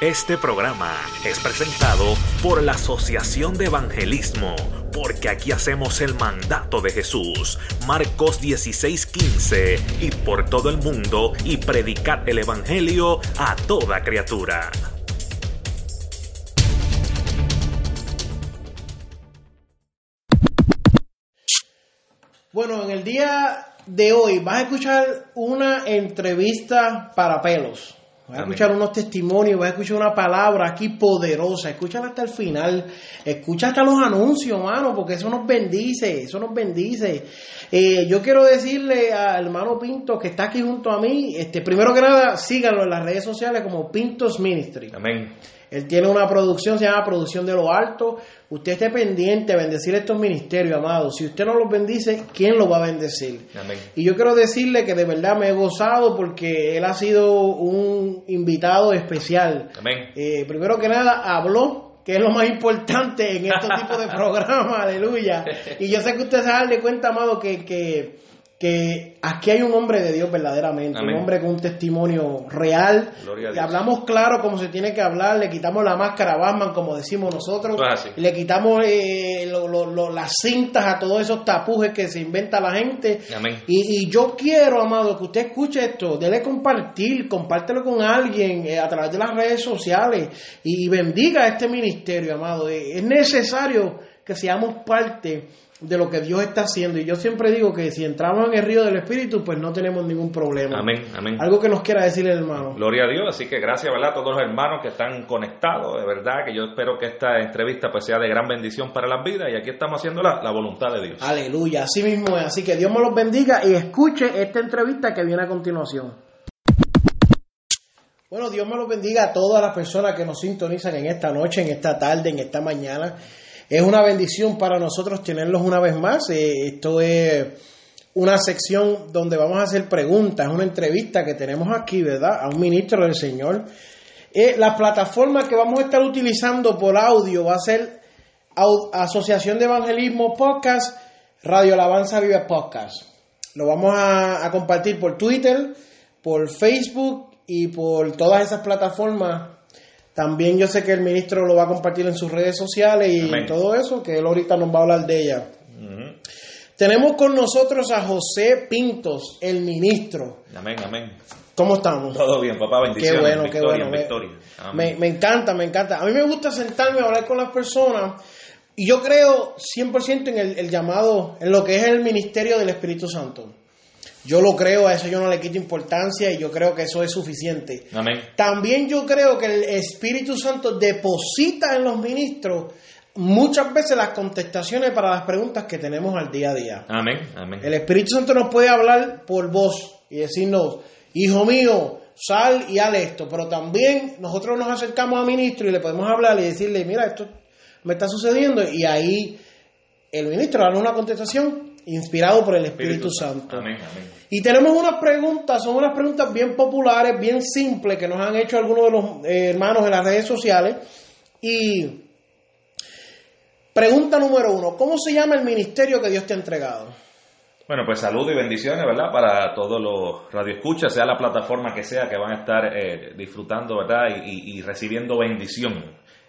Este programa es presentado por la Asociación de Evangelismo, porque aquí hacemos el mandato de Jesús, Marcos 16:15, y por todo el mundo y predicar el Evangelio a toda criatura. Bueno, en el día de hoy vas a escuchar una entrevista para pelos. Vas a escuchar unos testimonios, vas a escuchar una palabra aquí poderosa. Escúchala hasta el final. Escucha hasta los anuncios, mano, porque eso nos bendice. Eso nos bendice. Eh, yo quiero decirle al hermano Pinto que está aquí junto a mí. Este, primero que nada, síganlo en las redes sociales como Pintos Ministry. Amén. Él tiene una producción, se llama Producción de lo Alto. Usted esté pendiente de bendecir estos ministerios, amados. Si usted no los bendice, ¿quién los va a bendecir? Amén. Y yo quiero decirle que de verdad me he gozado porque él ha sido un invitado especial. Amén. Eh, primero que nada, habló, que es lo más importante en estos tipos de programas, aleluya. Y yo sé que usted se da de cuenta, amado, que, que, que aquí hay un hombre de Dios verdaderamente, Amén. un hombre con un testimonio real. Y Dios. hablamos claro como se tiene que hablar, le quitamos la máscara a Batman, como decimos nosotros, le quitamos eh, lo- lo- lo- las cintas a todos esos tapujes que se inventa la gente. Amén. Y, y yo quiero, amado, que usted escuche esto, dele compartir, compártelo con alguien eh, a través de las redes sociales y bendiga este ministerio, amado. Eh, es necesario que seamos parte de lo que Dios está haciendo. Y yo siempre digo que si entramos en el río del Espíritu, pues no tenemos ningún problema. Amén. Amén. Algo que nos quiera decir el hermano. Gloria a Dios, así que gracias ¿verdad? a todos los hermanos que están conectados, de verdad que yo espero que esta entrevista pues sea de gran bendición para las vidas y aquí estamos haciendo la, la voluntad de Dios. Aleluya, así mismo es. Así que Dios me los bendiga y escuche esta entrevista que viene a continuación. Bueno, Dios me los bendiga a todas las personas que nos sintonizan en esta noche, en esta tarde, en esta mañana. Es una bendición para nosotros tenerlos una vez más. Eh, esto es una sección donde vamos a hacer preguntas, una entrevista que tenemos aquí, ¿verdad? A un ministro del Señor. Eh, la plataforma que vamos a estar utilizando por audio va a ser Asociación de Evangelismo Podcast, Radio Alabanza Vive Podcast. Lo vamos a compartir por Twitter, por Facebook y por todas esas plataformas. También yo sé que el ministro lo va a compartir en sus redes sociales y Amén. todo eso, que él ahorita nos va a hablar de ella. Tenemos con nosotros a José Pintos, el ministro. Amén, amén. ¿Cómo estamos? Todo bien, papá, Qué bendiciones. bueno, qué bueno. Me, victoria. me, encanta, me encanta. A mí me gusta sentarme a hablar con las personas y yo creo 100% en el, el llamado, en lo que es el ministerio del Espíritu Santo. Yo lo creo, a eso yo no le quito importancia y yo creo que eso es suficiente. Amén. También yo creo que el Espíritu Santo deposita en los ministros muchas veces las contestaciones para las preguntas que tenemos al día a día. Amén, amén. El Espíritu Santo nos puede hablar por voz y decirnos, hijo mío, sal y haz esto. Pero también nosotros nos acercamos al ministro y le podemos hablar y decirle, mira, esto me está sucediendo. Y ahí el ministro da una contestación inspirado por el Espíritu, Santo. Amén, amén. Y tenemos unas preguntas, son unas preguntas bien populares, bien simples, que nos han hecho algunos de los eh, hermanos en las redes sociales. Y pregunta número uno, ¿cómo se llama el ministerio que Dios te ha entregado? Bueno, pues saludos y bendiciones, ¿verdad? Para todos los radioescuchas, sea la plataforma que sea, que van a estar eh, disfrutando, ¿verdad? Y, y- y recibiendo bendición.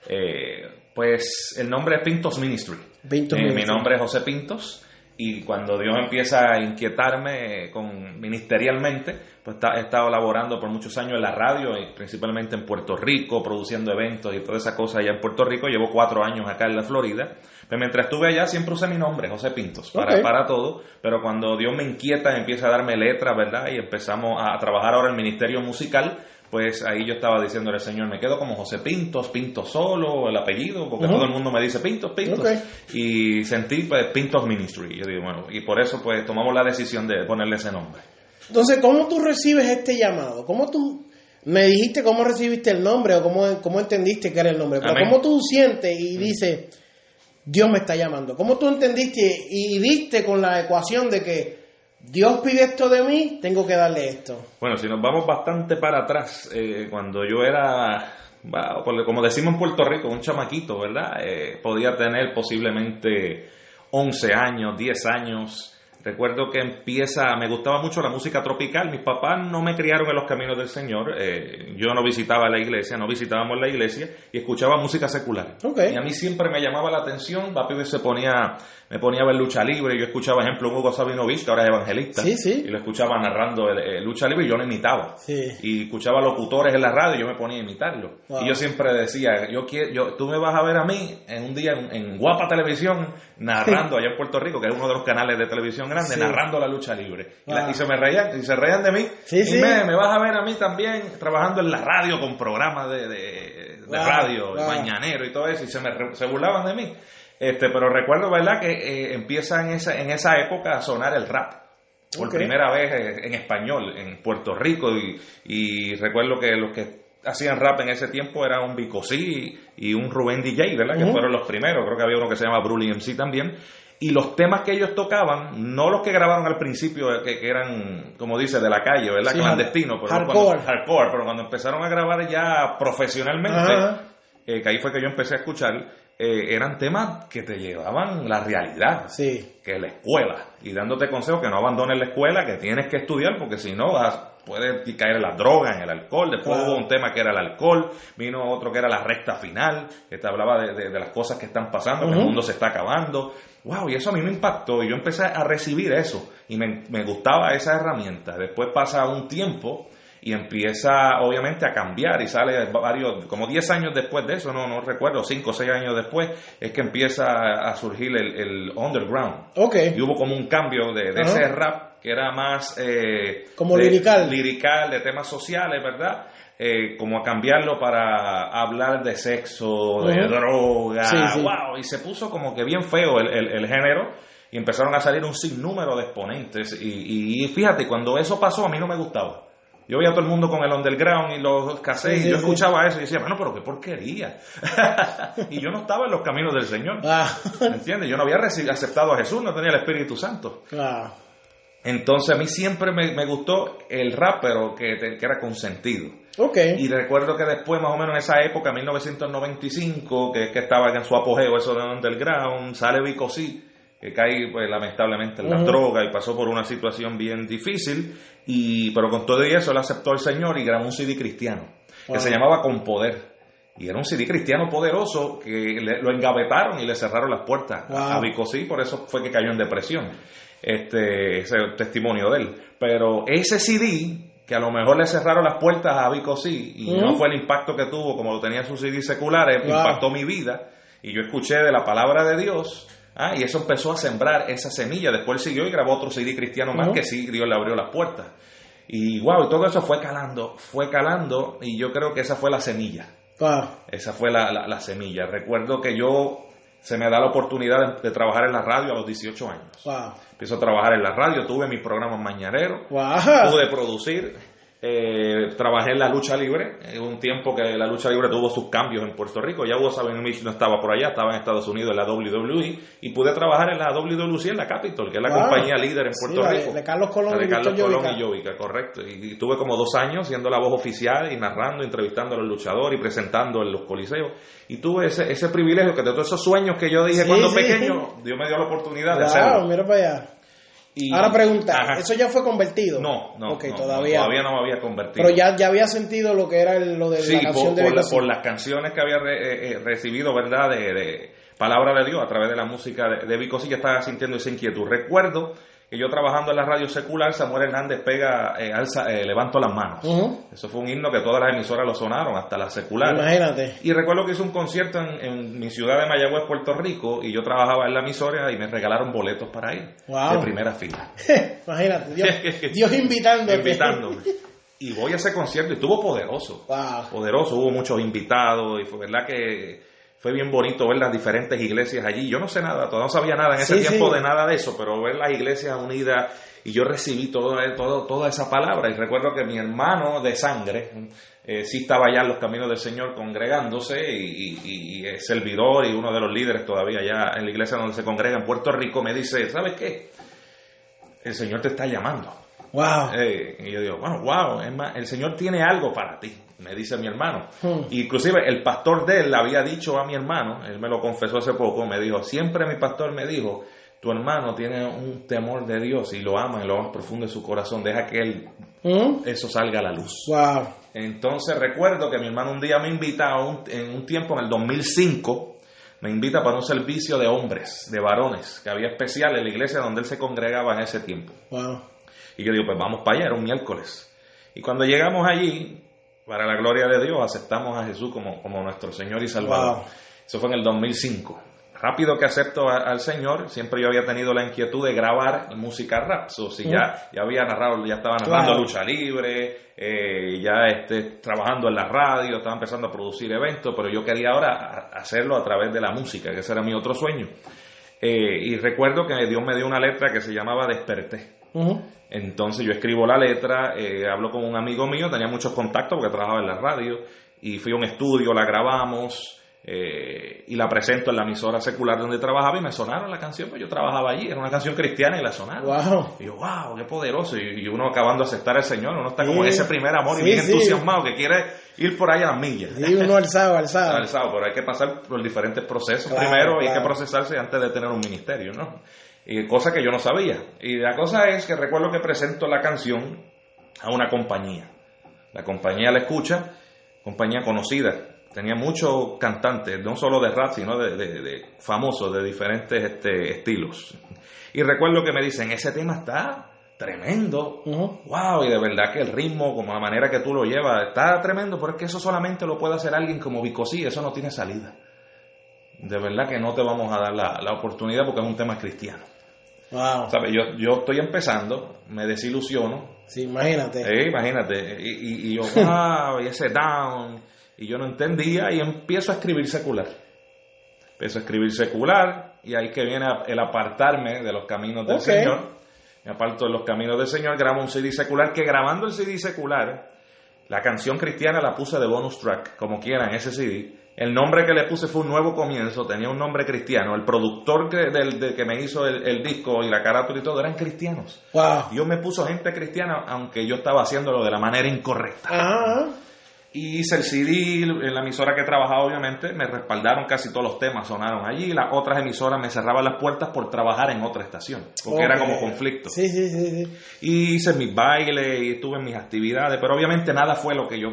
Eh, pues el nombre es Pintos Ministry. Pintos Eh, Mi Ministry. nombre es José Pintos. Y cuando Dios empieza a inquietarme con, ministerialmente, pues he estado laborando por muchos años en la radio, y principalmente en Puerto Rico, produciendo eventos y toda esa cosa allá en Puerto Rico. Llevo cuatro años acá en la Florida. Pero mientras estuve allá siempre usé mi nombre, José Pintos, para, para todo. Pero cuando Dios me inquieta, empieza a darme letras, ¿verdad? Y empezamos a trabajar ahora en el ministerio musical. Pues ahí yo estaba diciéndole al Señor, me quedo como José Pintos, Pintos solo, el apellido, porque todo el mundo me dice Pintos, Pintos. Y sentí pues Pintos Ministry. Yo digo, bueno, y por eso pues tomamos la decisión de ponerle ese nombre. Entonces, ¿cómo tú recibes este llamado? ¿Cómo tú me dijiste cómo recibiste el nombre o cómo, cómo entendiste que era el nombre? Pero Amén. ¿cómo tú sientes y dices, Dios me está llamando? ¿Cómo tú entendiste y diste con la ecuación de que Dios pide esto de mí, tengo que darle esto? Bueno, si nos vamos bastante para atrás, eh, cuando yo era, como decimos en Puerto Rico, un chamaquito, ¿verdad? Eh, podía tener posiblemente 11 años, 10 años. Recuerdo que empieza, me gustaba mucho la música tropical. Mis papás no me criaron en los caminos del Señor. eh, yo no visitaba la iglesia, no visitábamos la iglesia y escuchaba música secular. Y a mí siempre me llamaba la atención. Papi se ponía, me ponía a ver lucha libre. Yo escuchaba, ejemplo, un Hugo Sabinovich, que ahora es evangelista. Sí, sí. Y lo escuchaba narrando el, el lucha libre y yo lo imitaba. Sí. Y escuchaba locutores en la radio y yo me ponía a imitarlo. Wow. Y yo siempre decía, yo quiero, yo, tú me vas a ver a mí en un día en, en Guapa Televisión narrando allá en Puerto Rico, que es uno de los canales de televisión grande, Sí. narrando la lucha libre. Y, la- Wow. y se me reían, y se reían de mí. Sí, y sí. Me, me vas a ver a mí también trabajando en la radio con programas de, de, de Wow, radio, wow. mañanero y todo eso, y se me se burlaban de mí. Este, pero recuerdo, ¿verdad?, que eh, empieza en esa, en esa época a sonar el rap por primera vez eh, en español en Puerto Rico y, y recuerdo que los que hacían rap en ese tiempo eran un Vico C y un Rubén DJ, ¿verdad? Que fueron los primeros, creo que había uno que se llama Brully MC también. Y los temas que ellos tocaban, no los que grabaron al principio, eh, que, que eran, como dice, de la calle, ¿verdad? Sí, Clandestinos, pero hardcore. cuando, hardcore, pero cuando empezaron a grabar ya profesionalmente, eh, que ahí fue que yo empecé a escuchar, eh, eran temas que te llevaban la realidad Sí. que la escuela y dándote consejos que no abandones la escuela, que tienes que estudiar porque si no vas puedes caer en las drogas, en el alcohol. Después Claro. hubo un tema que era el alcohol, vino otro que era la recta final, que te hablaba de, de- de las cosas que están pasando, que el mundo se está acabando. Wow, y eso a mí me impactó y yo empecé a recibir eso y me, me gustaba esa herramienta. Después pasa un tiempo y empieza obviamente a cambiar y sale varios, como 10 años después de eso, no, no recuerdo, 5 o 6 años después, es que empieza a surgir el, el underground. Ok. Y hubo como un cambio de, ese rap que era más... eh, Como de- lirical. Lirical, de temas sociales, ¿verdad? Eh, como a cambiarlo para hablar de sexo, de droga, Sí, sí. wow, y se puso como que bien feo el, el- el género y empezaron a salir un sinnúmero de exponentes y, fíjate, cuando eso pasó a mí no me gustaba. Yo veía a todo el mundo con el underground y los cassettes Sí, y yo escuchaba eso y decía, bueno, pero qué porquería. y yo no estaba en los caminos del Señor. Ah. ¿Entiendes? Yo no había aceptado a Jesús, no tenía el Espíritu Santo. Ah. Entonces a mí siempre me, me gustó el rap, pero que, que era con sentido. Ok. Y recuerdo que después, más o menos en esa época, 1995, que es que estaba en su apogeo eso de underground, sale Vico C, que cae pues, lamentablemente en la droga y pasó por una situación bien difícil, y pero con todo y eso él aceptó al Señor y grabó un CD cristiano, que se llamaba Con Poder. Y era un CD cristiano poderoso que le- lo engavetaron y le cerraron las puertas a- a Wow. Vico C, por eso fue que cayó en depresión. Este, ese testimonio de él. Pero ese CD, que a lo mejor le cerraron las puertas a Vico C, y no fue el impacto que tuvo como lo tenía sus CD seculares, Wow. impactó mi vida. Y yo escuché de la palabra de Dios. ah, y eso empezó a sembrar esa semilla. Después siguió y grabó otro CD cristiano más que sí, Dios le abrió las puertas. Y wow, y todo eso fue calando, fue calando, y yo creo que esa fue la semilla. Wow. Esa fue la, la- la semilla. Recuerdo que yo se me da la oportunidad de, de trabajar en la radio a los 18 años. Wow. Empiezo a trabajar en la radio, tuve mi programa mañanero, Wow. pude producir, eh, trabajé en la lucha libre, en un tiempo que la lucha libre tuvo sus cambios en Puerto Rico, ya Hugo Sabinovich no estaba por allá, estaba en Estados Unidos en la WWE, y pude trabajar en la WWC en la Capitol, que es la compañía líder en Puerto de- Rico. de Carlos Colón de y Carlos Víctor Colón Llovica. y Llovica, correcto. Y, y tuve como dos años siendo la voz oficial y narrando, entrevistando a los luchadores y presentando en los coliseos. Y tuve ese, ese privilegio que de todos esos sueños que yo dije Sí, cuando sí. pequeño, Dios me dio la oportunidad de Wow, hacerlo. mira para allá. Y- Ahora pregunta, Ajá. ¿eso ya fue convertido? No, no, todavía. no, todavía no me había convertido. Pero ya, ya había sentido lo que era el- lo de sí, la canción por, de por la- por las canciones que había re- eh, eh, recibido, ¿verdad? De, de palabra de Dios a través de la música de, de Vico, sí ya estaba sintiendo esa inquietud. Recuerdo que yo trabajando en la radio secular, Samuel Hernández pega, eh, alza, eh, levanto las manos. Eso fue un himno que todas las emisoras lo sonaron, hasta las seculares. Imagínate. Y recuerdo que hice un concierto en, en mi ciudad de Mayagüez, Puerto Rico, y yo trabajaba en la emisora y me regalaron boletos para ir, Wow. de primera fila. Imagínate. Dios, Dios invitándote. invitándome. Y voy a ese concierto y estuvo poderoso. Wow. Poderoso, hubo muchos invitados y fue verdad que fue bien bonito ver las diferentes iglesias allí. Yo no sé nada, todavía no sabía nada en ese Sí, tiempo sí. de nada de eso, pero ver las iglesias unidas y yo recibí todo, todo, toda esa palabra. Y recuerdo que mi hermano de sangre eh, sí estaba allá en los caminos del Señor congregándose y, y- y es servidor y uno de los líderes todavía allá en la iglesia donde se congrega en Puerto Rico me dice, ¿sabes qué? El Señor te está llamando. Wow. Eh, y yo digo, bueno, wow, es más, el Señor tiene algo para ti, me dice mi hermano. Hmm. Inclusive el pastor de él le había dicho a mi hermano, él me lo confesó hace poco, me dijo, siempre mi pastor me dijo tu hermano tiene un temor de Dios y lo ama en lo más profundo de su corazón, deja que él ¿Mm? eso salga a la luz. Wow. Entonces recuerdo que mi hermano un día me invita a un- en un tiempo, en el 2005, me invita para un servicio de hombres, de varones, que había especial en la iglesia donde él se congregaba en ese tiempo. Wow. Y yo digo, pues vamos para allá, era un miércoles. Y cuando llegamos allí, para la gloria de Dios, aceptamos a Jesús como, como nuestro Señor y Salvador. Wow. Eso fue en el 2005. Rápido que acepto a- al Señor, siempre yo había tenido la inquietud de grabar música rap. So, si ya, ya había narrado, ya estaba narrando lucha libre, eh, ya este, trabajando en la radio, estaba empezando a producir eventos, pero yo quería ahora hacerlo a través de la música, que ese era mi otro sueño. Eh, y recuerdo que Dios me dio una letra que se llamaba Desperté. Entonces yo escribo la letra, eh, hablo con un amigo mío, tenía muchos contactos porque trabajaba en la radio, y fui a un estudio, la grabamos eh, y la presento en la emisora secular donde trabajaba y me sonaron la canción, pues yo trabajaba allí, era una canción cristiana y la sonaron. Wow. Y yo, wow, qué poderoso. Y, y uno acabando de aceptar al Señor, uno está como Sí. en ese primer amor Sí, y bien sí. entusiasmado que quiere ir por ahí a las millas. Sí, uno alzado, alzado. Alzado, pero hay que pasar por diferentes procesos Claro, primero y hay claro. que procesarse antes de tener un ministerio, ¿no? Y cosa que yo no sabía. Y la cosa es que recuerdo que presento la canción a una compañía. La compañía la escucha, compañía conocida. Tenía muchos cantantes, no solo de rap, sino de, de- de famosos, de diferentes este, estilos. Y recuerdo que me dicen, ese tema está tremendo. Wow, y de verdad que el ritmo, como la manera que tú lo llevas, está tremendo, pero es que eso solamente lo puede hacer alguien como Vicosí, eso no tiene salida. De verdad que no te vamos a dar la, la oportunidad porque es un tema cristiano. Wow. Yo, yo estoy empezando, me desilusiono, Sí, imagínate. eh, imagínate, y, y- y yo, wow, y ese down, y yo no entendía, y empiezo a escribir secular. Empiezo a escribir secular, y ahí que viene el apartarme de los caminos del. Señor. Me aparto de los caminos del Señor, grabo un CD secular, que grabando el CD secular, la canción cristiana la puse de bonus track, como quieran, ese CD. El nombre que le puse fue un nuevo comienzo, tenía un nombre cristiano. El productor que, del, de que me hizo el, el disco y la carátula y todo eran cristianos. Wow. Dios me puso gente cristiana, aunque yo estaba haciéndolo de la manera incorrecta. Ajá. Y hice el CD, en la emisora que trabajaba, obviamente, me respaldaron casi todos los temas, sonaron allí. Las otras emisoras me cerraban las puertas por trabajar en otra estación, porque era Ok. como conflicto. Sí, sí, sí, sí. Y hice mis bailes y estuve en mis actividades, pero obviamente nada fue lo que yo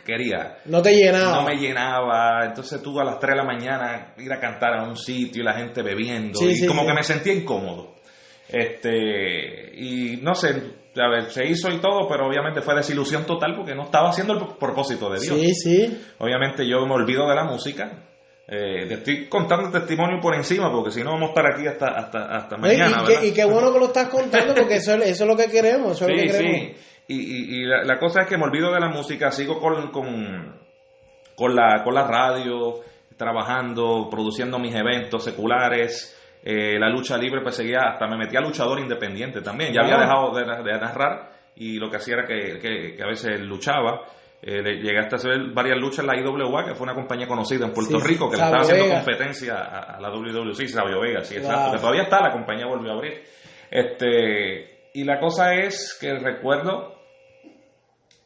quería. No te llenaba. No me llenaba, entonces tú a las 3 de la mañana ir a cantar a un sitio y la gente bebiendo, Sí, y sí, como sí. que me sentía incómodo. Este, y no sé, a ver, se hizo y todo, pero obviamente fue desilusión total porque no estaba haciendo el propósito de Dios. Sí, sí. Obviamente yo me olvido de la música. Eh, te estoy contando el testimonio por encima porque si no vamos a estar aquí hasta, hasta, hasta mañana. y, y qué bueno que lo estás contando porque eso, es- eso es lo que queremos. Eso es lo Sí, que queremos. sí. Y, y- y la, la cosa es que me olvido de la música, sigo con, con, con, la, con la radio, trabajando, produciendo mis eventos seculares. eh, la lucha libre, pues seguía, hasta me metí a luchador independiente también. Ya había Wow. dejado de, de narrar y lo que hacía era que, que- que a veces luchaba. Eh, le- llegué hasta hacer varias luchas en la IWA, que fue una compañía conocida en Puerto Sí, Rico, que le estaba haciendo Vega. competencia a, a la WWC, Sabio Vega, sí, exacto. Que todavía está, la compañía volvió a abrir. Este, y la cosa es que recuerdo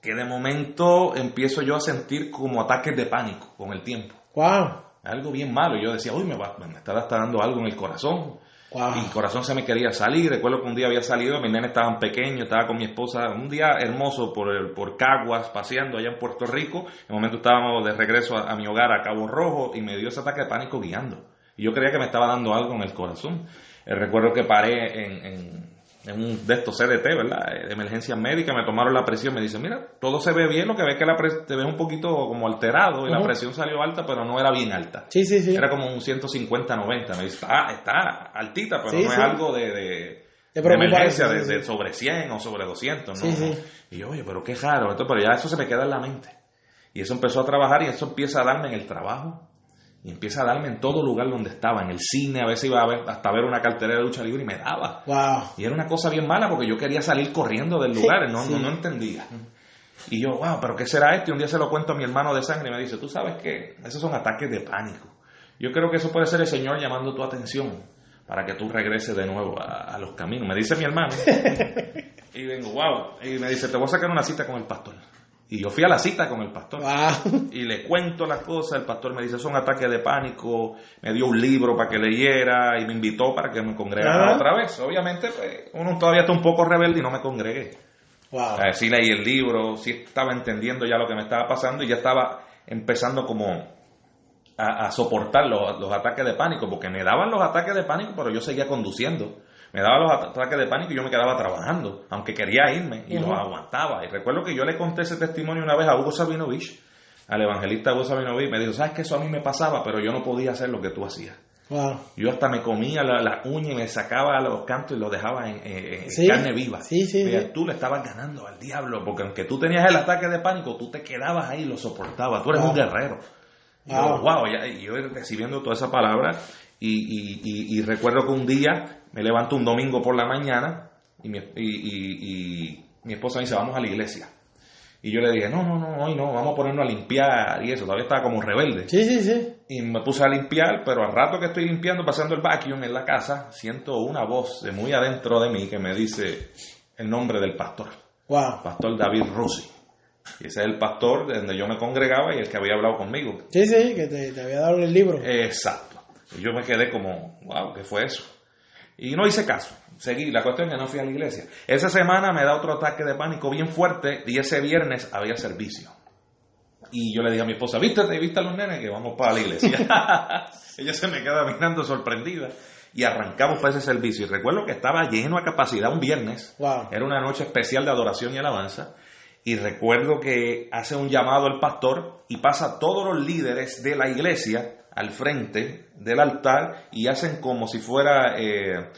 que de momento empiezo yo a sentir como ataques de pánico con el tiempo. Wow. Algo bien malo. Yo decía, uy, me, va, me está, está dando algo en el corazón. Wow. Y el corazón se me quería salir. Recuerdo que un día había salido, mis nenes estaban pequeños, estaba con mi esposa, un día hermoso por, el, por Caguas, paseando allá en Puerto Rico. En momento estábamos de regreso a, a mi hogar, a Cabo Rojo, y me dio ese ataque de pánico guiando. Y yo creía que me estaba dando algo en el corazón. Eh, recuerdo que paré en, en- en un de estos CDT, ¿verdad? Eh, De emergencia médica, me tomaron la presión, me dicen, mira, todo se ve bien, lo que ves que la te ves un poquito como alterado, y la presión salió alta, pero no era bien alta. Sí, sí, sí. Era como un 150-90. Me dice, está, está altita, pero Sí, no sí. es algo de, de, De de preocuparse, emergencia, de, sobre 100 o sobre 200. ¿no? Sí, sí. Y yo, oye, pero qué raro. Esto, pero ya eso se me queda en la mente. Y eso empezó a trabajar y eso empieza a darme en el trabajo. Y empieza a darme en todo lugar donde estaba. En el cine, a veces iba a ver, hasta ver una cartelera de lucha libre y me daba. Wow. Y era una cosa bien mala porque yo quería salir corriendo del lugar, no, Sí. no, no entendía. Y yo, wow, pero ¿qué será esto? Y un día se lo cuento a mi hermano de sangre y me dice, tú sabes que esos son ataques de pánico. Yo creo que eso puede ser el Señor llamando tu atención para que tú regreses de nuevo a, a los caminos. Me dice mi hermano. y vengo, wow. Y me dice, te voy a sacar una cita con el pastor. Y yo fui a la cita con el pastor. Y le cuento las cosas, el pastor me dice, son ataques de pánico, me dio un libro para que leyera y me invitó para que me congregara otra vez. Obviamente, pues, uno todavía está un poco rebelde y no me congregué. Wow. Eh, sí leí el libro, sí estaba entendiendo ya lo que me estaba pasando y ya estaba empezando como a, a soportar los, los ataques de pánico, porque me daban los ataques de pánico, pero yo seguía conduciendo. Me daban los at- ataques de pánico y yo me quedaba trabajando, aunque quería irme y Ujú. lo aguantaba. Y recuerdo que yo le conté ese testimonio una vez a Hugo Sabinovich, al evangelista Hugo Sabinovich, me dijo, sabes que eso a mí me pasaba, pero yo no podía hacer lo que tú hacías. Wow. Yo hasta me comía la, la uña y me sacaba los cantos y los dejaba en, en- en Sí. carne viva. Sí, sí, Mira, sí. Tú le estabas ganando al diablo, porque aunque tú tenías el ataque de pánico, tú te quedabas ahí y lo soportabas. Tú eres Wow. un guerrero. Y yo, Wow. wow, ya- yo recibiendo toda esa palabra y, y- y- y recuerdo que un día me levanto un domingo por la mañana y mi, y- mi esposa me dice, vamos a la iglesia. Y yo le dije, no, no, no, hoy no, vamos a ponernos a limpiar y eso. Todavía estaba como rebelde. Sí, sí, sí. Y me puse a limpiar, pero al rato que estoy limpiando, pasando el vacuum en la casa, siento una voz de muy adentro de mí que me dice el nombre del pastor, Wow. pastor David Rossi. Y ese es el pastor de donde yo me congregaba y el que había hablado conmigo. Sí, sí, que te, te había dado el libro. Exacto. Y yo me quedé como, wow, ¿qué fue eso? Y no hice caso. Seguí. La cuestión es que no fui a la iglesia. Esa semana me da otro ataque de pánico bien fuerte y ese viernes había servicio. Y yo le dije a mi esposa, vístete, viste a los nenes que vamos para la iglesia. Ella se me queda mirando sorprendida. Y arrancamos para ese servicio. Y recuerdo que estaba lleno a capacidad un viernes. Wow. Era una noche especial de adoración y alabanza. Y recuerdo que hace un llamado el pastor y pasa a todos los líderes de la iglesia al frente del altar y hacen como si fuera eh,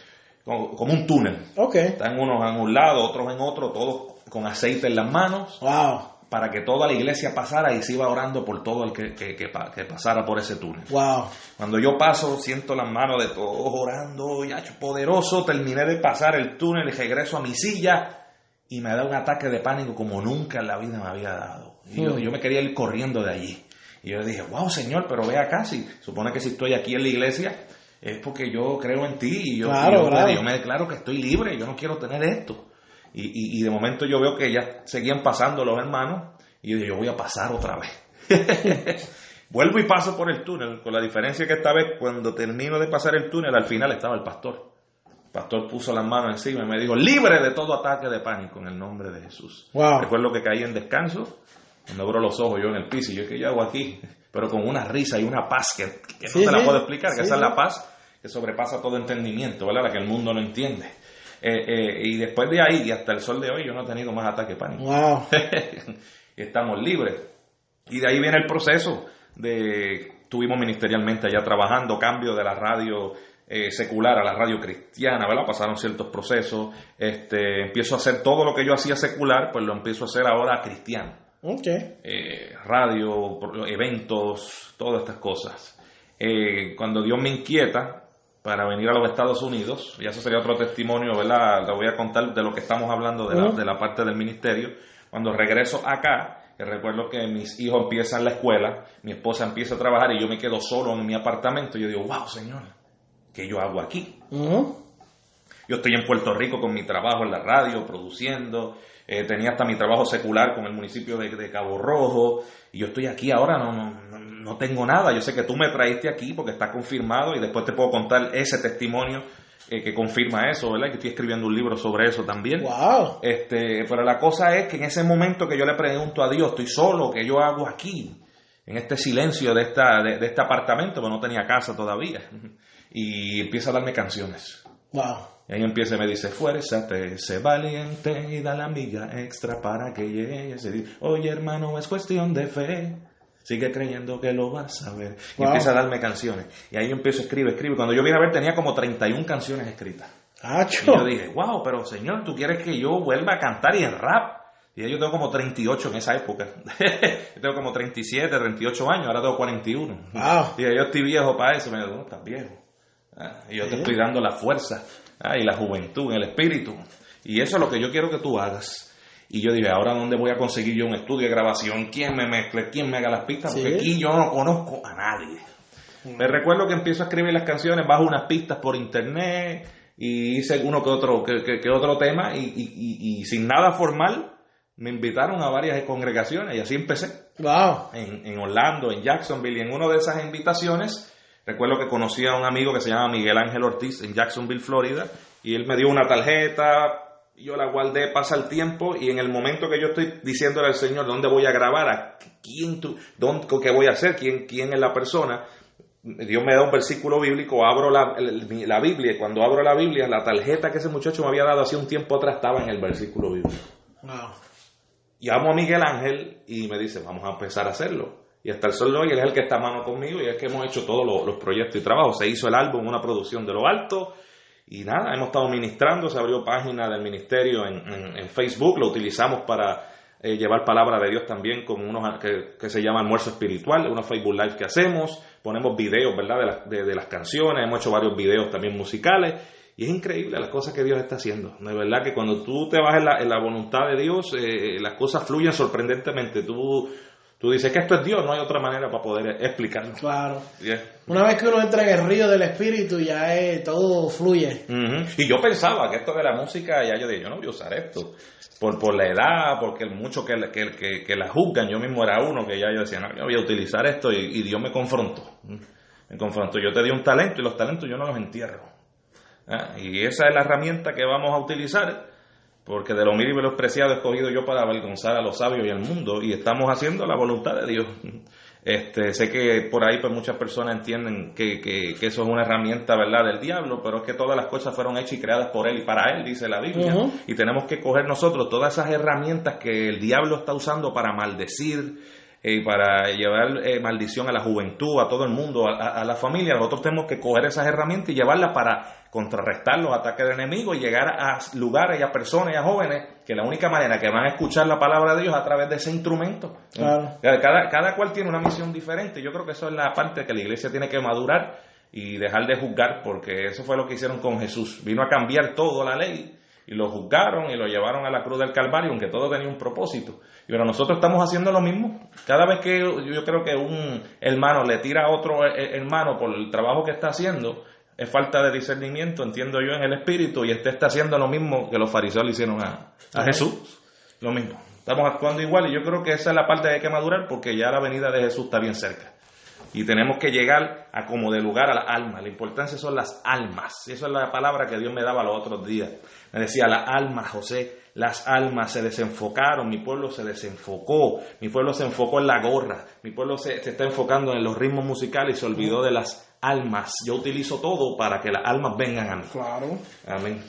como, como un túnel. Ok. Están unos en un lado, otros en otro, todos con aceite en las manos, Wow. para que toda la iglesia pasara y se iba orando por todo el que, que- que pa- que pasara por ese túnel. Wow. Cuando yo paso, siento las manos de todos orando, ya poderoso, terminé de pasar el túnel y regreso a mi silla y me da un ataque de pánico como nunca en la vida me había dado. Y yo, Hmm. yo me quería ir corriendo de allí. Y yo dije, wow, Señor, pero ve acá, si supone que si estoy aquí en la iglesia es porque yo creo en ti y yo, Claro, y yo, claro. yo me declaro que estoy libre, yo no quiero tener esto. Y, y- y de momento yo veo que ya seguían pasando los hermanos y yo digo, yo voy a pasar otra vez. Vuelvo y paso por el túnel, con la diferencia que esta vez cuando termino de pasar el túnel, al final estaba el pastor. El pastor puso las manos encima y me dijo, libre de todo ataque de pánico en el nombre de Jesús. Wow. Recuerdo que caí en descanso, cuando abro los ojos yo en el piso, y yo, ¿qué yo hago aquí? Pero con una risa y una paz que, que no Sí, te la puedo explicar, que Sí, esa es la paz que sobrepasa todo entendimiento, ¿verdad? La que el mundo no entiende. Eh, eh, y después de ahí y hasta el sol de hoy yo no he tenido más ataque de pánico. Wow. estamos libres. Y de ahí viene el proceso de estuvimos ministerialmente allá trabajando, cambio de la radio eh, secular a la radio cristiana, ¿verdad? Pasaron ciertos procesos, este, empiezo a hacer todo lo que yo hacía secular, pues lo empiezo a hacer ahora cristiano. Ok. Eh, radio, eventos, todas estas cosas. Eh, cuando Dios me inquieta para venir a los Estados Unidos, y eso sería otro testimonio, ¿verdad? Le voy a contar de lo que estamos hablando de la, de la parte del ministerio. Cuando regreso acá, que recuerdo que mis hijos empiezan la escuela, mi esposa empieza a trabajar y yo me quedo solo en mi apartamento, yo digo, wow, Señor, ¿qué yo hago aquí? Yo estoy en Puerto Rico con mi trabajo en la radio, produciendo. Eh, tenía hasta mi trabajo secular con el municipio de, de Cabo Rojo. Y yo estoy aquí ahora, no, no, no, tengo nada. Yo sé que tú me traíste aquí porque está confirmado y después te puedo contar ese testimonio eh, que confirma eso, ¿verdad? Que estoy escribiendo un libro sobre eso también. Wow. Este, pero la cosa es que en ese momento que yo le pregunto a Dios, estoy solo, ¿qué yo hago aquí? En este silencio de, esta, de, de este apartamento, pero no tenía casa todavía. Y empieza a darme canciones. Wow. Y ahí empieza y me dice, fuérzate, sé valiente y da la milla extra para que llegues. Y dice, Oye hermano, es cuestión de fe. Sigue creyendo que lo vas a ver. Y Wow. empieza a darme canciones. Y ahí yo empiezo a escribir, escribir. Cuando yo vine a ver tenía como 31 canciones escritas. Y yo dije, wow, pero señor, ¿tú quieres que yo vuelva a cantar y en rap? Y yo tengo como 38 en esa época. yo tengo como 37, 38 años, ahora tengo 41. Wow. Y yo estoy viejo para eso. Me dijo, no, estás viejo. Ah, y yo te estoy dando la fuerza ah, y la juventud, el espíritu. Y eso es lo que yo quiero que tú hagas. Y yo dije, ¿ahora dónde voy a conseguir yo un estudio de grabación? ¿Quién me mezcle? ¿Quién me haga las pistas? Porque Sí. aquí yo no conozco a nadie. Me recuerdo que empiezo a escribir las canciones, bajo unas pistas por internet y hice uno que otro, que, que- que otro tema y, y- y- y sin nada formal me invitaron a varias congregaciones y así empecé. Wow. En, en Orlando, en Jacksonville, y en una de esas invitaciones, recuerdo que conocí a un amigo que se llama Miguel Ángel Ortiz en Jacksonville, Florida, y él me dio una tarjeta, yo la guardé, pasa el tiempo, y en el momento que yo estoy diciéndole al Señor dónde voy a grabar, a quién tú, dónde, qué voy a hacer, quién, quién es la persona, Dios me da un versículo bíblico, abro la, la, Biblia, y cuando abro la Biblia, la tarjeta que ese muchacho me había dado hace un tiempo atrás estaba en el versículo bíblico. Wow. Llamo a Miguel Ángel y me dice, vamos a empezar a hacerlo. Y hasta el sol de hoy él es el que está a mano conmigo y es que hemos hecho todos los, proyectos y trabajos. Se hizo el álbum, una producción de lo alto. Y nada, hemos estado ministrando, se abrió página del ministerio en, Facebook, lo utilizamos para eh, llevar palabra de Dios también con unos que, se llama almuerzo espiritual, unos Facebook Live que hacemos, ponemos videos, ¿verdad?, de, de las canciones, hemos hecho varios videos también musicales y es increíble las cosas que Dios está haciendo. De verdad que cuando tú te vas en la, en la voluntad de Dios, eh, las cosas fluyen sorprendentemente. Tú, tú dices que esto es Dios, no hay otra manera para poder explicarlo. Claro. Una vez que uno entra en el río del Espíritu, ya todo fluye. Y yo pensaba que esto de la música, ya yo dije, yo no voy a usar esto. Por, por la edad, porque el mucho que, que, que, la juzgan, yo mismo era uno que ya yo decía, no, yo voy a utilizar esto y, y Dios me confrontó. Me confrontó. Yo te di un talento y los talentos yo no los entierro. ¿Ah? Y esa es la herramienta que vamos a utilizar, porque de lo mil y preciados he escogido yo para avergonzar a los sabios y al mundo, y estamos haciendo la voluntad de Dios. Este, sé que por ahí pues muchas personas entienden que, que, eso es una herramienta verdad del diablo, pero es que todas las cosas fueron hechas y creadas por él y para él, dice la Biblia. Y tenemos que coger nosotros todas esas herramientas que el diablo está usando para maldecir, y para llevar eh, maldición a la juventud, a todo el mundo, a, la familia, nosotros tenemos que coger esas herramientas y llevarlas para contrarrestar los ataques del enemigo y llegar a lugares y a personas y a jóvenes que la única manera que van a escuchar la palabra de Dios es a través de ese instrumento. Cada, cada cual tiene una misión diferente. Yo creo que eso es la parte que la iglesia tiene que madurar y dejar de juzgar, porque eso fue lo que hicieron con Jesús. Vino a cambiar toda la ley y lo juzgaron y lo llevaron a la cruz del Calvario, aunque todo tenía un propósito. Pero nosotros estamos haciendo lo mismo. Cada vez que yo creo que un hermano le tira a otro hermano por el trabajo que está haciendo, es falta de discernimiento, entiendo yo, en el espíritu, y este está haciendo lo mismo que los fariseos le hicieron a, a Jesús. Lo mismo. Estamos actuando igual y yo creo que esa es la parte que hay que madurar porque ya la venida de Jesús está bien cerca y tenemos que llegar a como de lugar a la alma. La importancia son las almas. Esa es la palabra que Dios me daba los otros días. Me decía, la alma, José, las almas se desenfocaron, mi pueblo se desenfocó, mi pueblo se enfocó en la gorra, mi pueblo se, se está enfocando en los ritmos musicales y se olvidó de las almas. Yo utilizo todo para que las almas vengan a mí. Claro. Amén.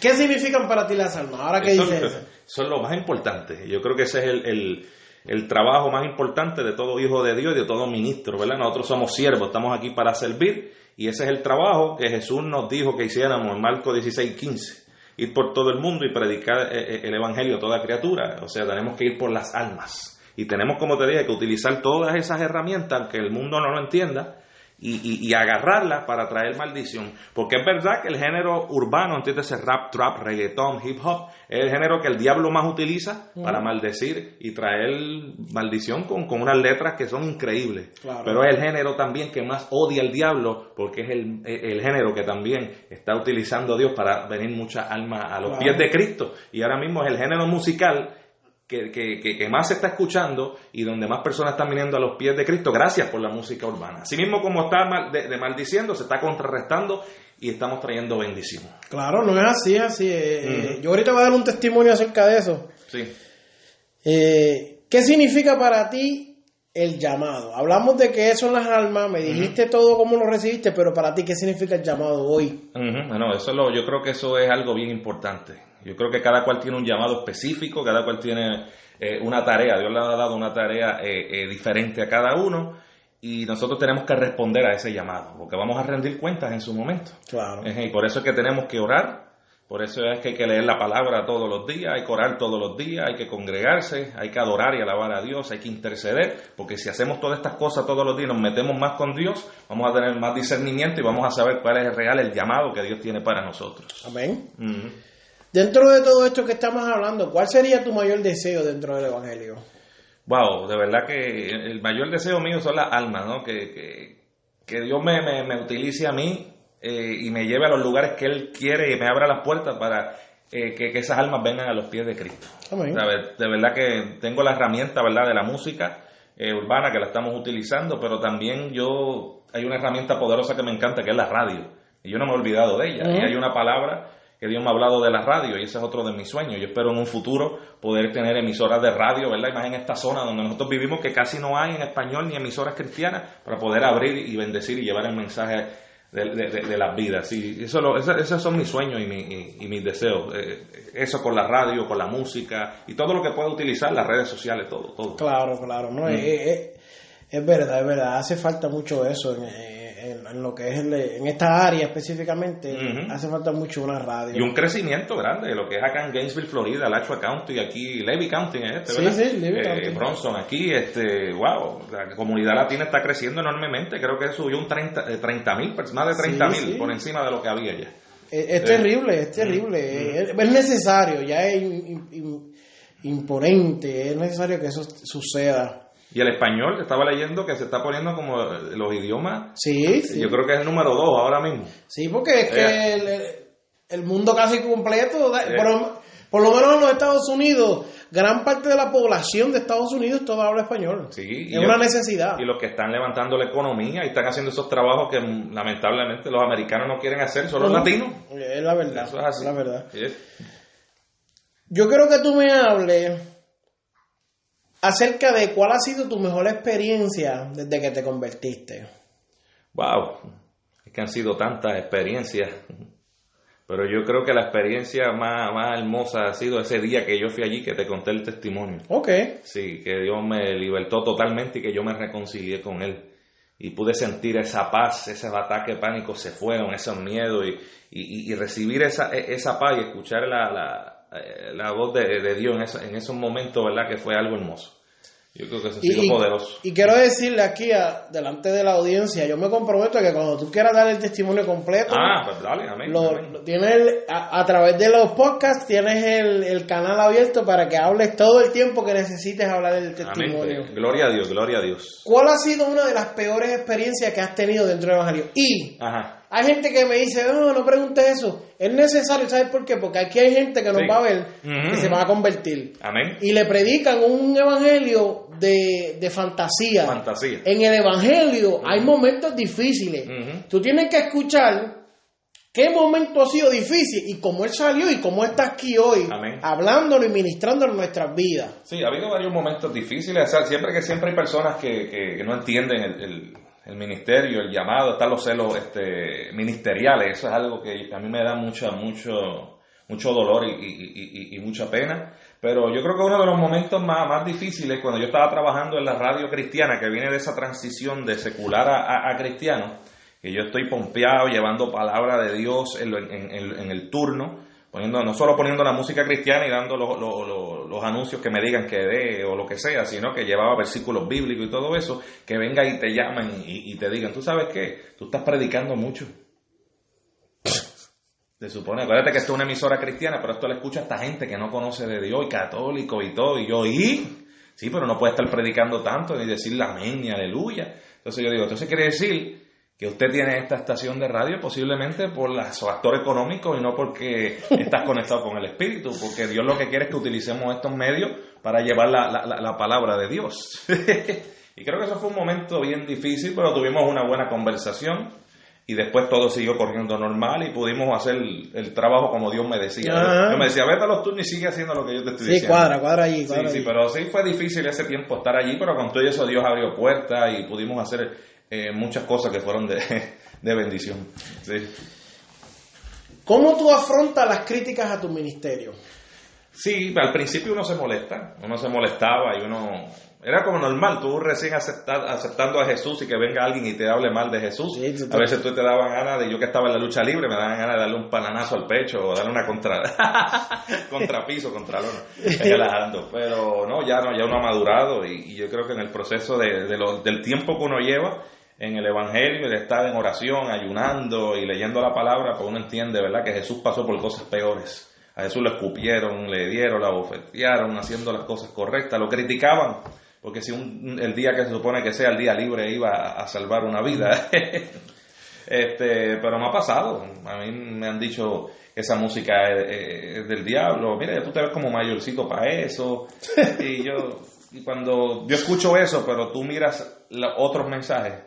¿Qué significan para ti las almas? Ahora que dices eso. Son lo más importante. Yo creo que ese es el el trabajo más importante de todo hijo de Dios y de todo ministro, ¿verdad? Nosotros somos siervos, estamos aquí para servir y ese es el trabajo que Jesús nos dijo que hiciéramos en Marcos 16, 15. Ir por todo el mundo y predicar eh, eh, el Evangelio a toda criatura. O sea, tenemos que ir por las almas. Y tenemos, como te dije, que utilizar todas esas herramientas, que el mundo no lo entienda, y, y, agarrarla para traer maldición. Porque es verdad que el género urbano, entiendes, rap, trap, reggaeton, hip hop, es el género que el diablo más utiliza para maldecir y traer maldición con, con unas letras que son increíbles. Pero es el género también que más odia el diablo porque es el, el género que también está utilizando Dios para venir muchas almas a los pies de Cristo. Y ahora mismo es el género musical que, que, más se está escuchando y donde más personas están viniendo a los pies de Cristo gracias por la música urbana. Así mismo como está de, maldiciendo, se está contrarrestando y estamos trayendo bendición. Claro, no es así, así. Eh, eh, yo ahorita voy a dar un testimonio acerca de eso. Sí. Eh, ¿Qué significa para ti el llamado? Hablamos de que son las almas, me dijiste todo cómo lo recibiste, pero para ti, ¿qué significa el llamado hoy? Bueno, eso lo, yo creo que eso es algo bien importante. Yo creo que cada cual tiene un llamado específico, cada cual tiene eh, una tarea, Dios le ha dado una tarea eh, eh, diferente a cada uno y nosotros tenemos que responder a ese llamado, porque vamos a rendir cuentas en su momento. Claro. y por eso es que tenemos que orar, por eso es que hay que leer la palabra todos los días, hay que orar todos los días, hay que congregarse, hay que adorar y alabar a Dios, hay que interceder, porque si hacemos todas estas cosas todos los días, nos metemos más con Dios, vamos a tener más discernimiento y vamos a saber cuál es el real el llamado que Dios tiene para nosotros. Amén. Dentro de todo esto que estamos hablando, ¿cuál sería tu mayor deseo dentro del Evangelio? Wow, de verdad que el mayor deseo mío son las almas, ¿no? Que, que, Dios me, me, utilice a mí eh, y me lleve a los lugares que Él quiere y me abra las puertas para eh, que, que, esas almas vengan a los pies de Cristo. De verdad que tengo la herramienta ¿verdad? de la música eh, urbana que la estamos utilizando, pero también yo hay una herramienta poderosa que me encanta que es la radio. Y yo no me he olvidado de ella. Y hay una palabra que Dios me ha hablado de la radio y ese es otro de mis sueños. Yo espero en un futuro poder tener emisoras de radio, ¿verdad? Y más en esta zona donde nosotros vivimos que casi no hay en español ni emisoras cristianas para poder abrir y bendecir y llevar el mensaje de, las vidas. Y eso esos son mis sueños y, y, mis deseos. Eh, eso con la radio, con la música y todo lo que pueda utilizar, las redes sociales, todo. todo. Claro, claro. No, mm. es, es, verdad, es verdad. Hace falta mucho eso en, en, lo que es en esta área específicamente, hace falta mucho una radio. Y un crecimiento grande, lo que es acá en Gainesville, Florida, Alachua County, aquí, Levy County, este, ¿verdad? Sí, sí, Levy eh, Bronson, aquí, este, wow, la comunidad latina está creciendo enormemente, creo que subió un 30 eh, mil, más de 30 mil por encima de lo que había ya. Es, terrible, es terrible, es, necesario, ya es imponente, es necesario que eso suceda. Y el español, estaba leyendo que se está poniendo como los idiomas. Sí, Yo creo que es el número dos ahora mismo. Sí, porque es que eh. el, mundo casi completo, por, lo menos en los Estados Unidos, gran parte de la población de Estados Unidos todo habla español. Sí, es una necesidad. Y los que están levantando la economía y están haciendo esos trabajos que lamentablemente los americanos no quieren hacer, son los latinos. Es la verdad. Eso es así. la verdad. Yo quiero que tú me hables acerca de cuál ha sido tu mejor experiencia desde que te convertiste. Wow, es que han sido tantas experiencias, pero yo creo que la experiencia más, más hermosa ha sido ese día que yo fui allí que te conté el testimonio. Ok. Sí, que Dios me libertó totalmente y que yo me reconcilié con Él. Y pude sentir esa paz, ese ataque de pánico se fueron, esos miedos y, y, recibir esa, e, esa paz y escuchar la, la, la voz de, de Dios en, en esos momentos, ¿verdad? Que fue algo hermoso. Yo creo que eso ha sido y, poderoso. Y quiero decirle aquí, delante de la audiencia, yo me comprometo a que cuando tú quieras dar el testimonio completo, ah, pues dale, amén, lo, tienes a, través de los podcasts tienes el, canal abierto para que hables todo el tiempo que necesites hablar del testimonio. Gloria a Dios, gloria a Dios. ¿Cuál ha sido una de las peores experiencias que has tenido dentro del Evangelio? Y Ajá. Hay gente que me dice, no, no preguntes eso. Es necesario, ¿sabes por qué? Porque aquí hay gente que nos va a ver y se va a convertir. Amén. Y le predican un evangelio de, de fantasía. Fantasía. En el evangelio hay momentos difíciles. Tú tienes que escuchar qué momento ha sido difícil y cómo él salió y cómo está aquí hoy, Amén. hablándolo y ministrándolo en nuestras vidas. Sí, ha habido varios momentos difíciles. siempre que siempre hay personas que, que, no entienden el el ministerio, el llamado, están los celos este, ministeriales, eso es algo que a mí me da mucho, mucho, mucho dolor y, mucha pena. Pero yo creo que uno de los momentos más, más difíciles, cuando yo estaba trabajando en la radio cristiana, que viene de esa transición de secular a, cristiano, que yo estoy pompeado, llevando palabra de Dios en, en el turno, no solo poniendo la música cristiana y dando los, anuncios que me digan que dé o lo que sea, sino que llevaba versículos bíblicos y todo eso, que venga y te llamen y, te digan, tú sabes qué, tú estás predicando mucho. Se supone, acuérdate que esto es una emisora cristiana, pero esto le escucha a esta gente que no conoce de Dios y católico y todo, y yo, ¿y? Sí, pero no puede estar predicando tanto ni decir amén ni aleluya. Entonces yo digo, entonces quiere decir que usted tiene esta estación de radio posiblemente por su actor económico y no porque estás conectado con el Espíritu, porque Dios lo que quiere es que utilicemos estos medios para llevar la, la, palabra de Dios. y creo que eso fue un momento bien difícil, pero tuvimos una buena conversación y después todo siguió corriendo normal y pudimos hacer el, trabajo como Dios me decía. Yo me decía, vete a los turnos y sigue haciendo lo que yo te estoy diciendo. Sí, cuadra, cuadra allí. sí, sí, pero sí fue difícil ese tiempo estar allí, pero con todo eso Dios abrió puertas y pudimos hacer eh, muchas cosas que fueron de, de bendición. Sí. ¿Cómo tú afrontas las críticas a tu ministerio? Sí, al principio uno se molesta, uno se molestaba y uno era como normal, tú recién aceptando a Jesús y que venga alguien y te hable mal de Jesús. a veces tú te daban ganas de, yo que estaba en la lucha libre, me daban ganas de darle un palanazo al pecho o darle una contra, contrapiso, contra relajando. Pero no, ya no, ya uno ha madurado y, yo creo que en el proceso de, del tiempo que uno lleva en el Evangelio, de estar en oración, ayunando y leyendo la palabra, pues uno entiende, ¿verdad?, que Jesús pasó por cosas peores. A Jesús lo escupieron, le dieron, la bofetearon, haciendo las cosas correctas, lo criticaban porque si un, el día que se supone que sea el día libre iba a, salvar una vida. Este, pero me ha pasado. A mí me han dicho esa música es, es del diablo. Mira, tú te ves como mayorcito para eso. Y yo, y cuando yo escucho eso, pero tú miras la- otros mensajes,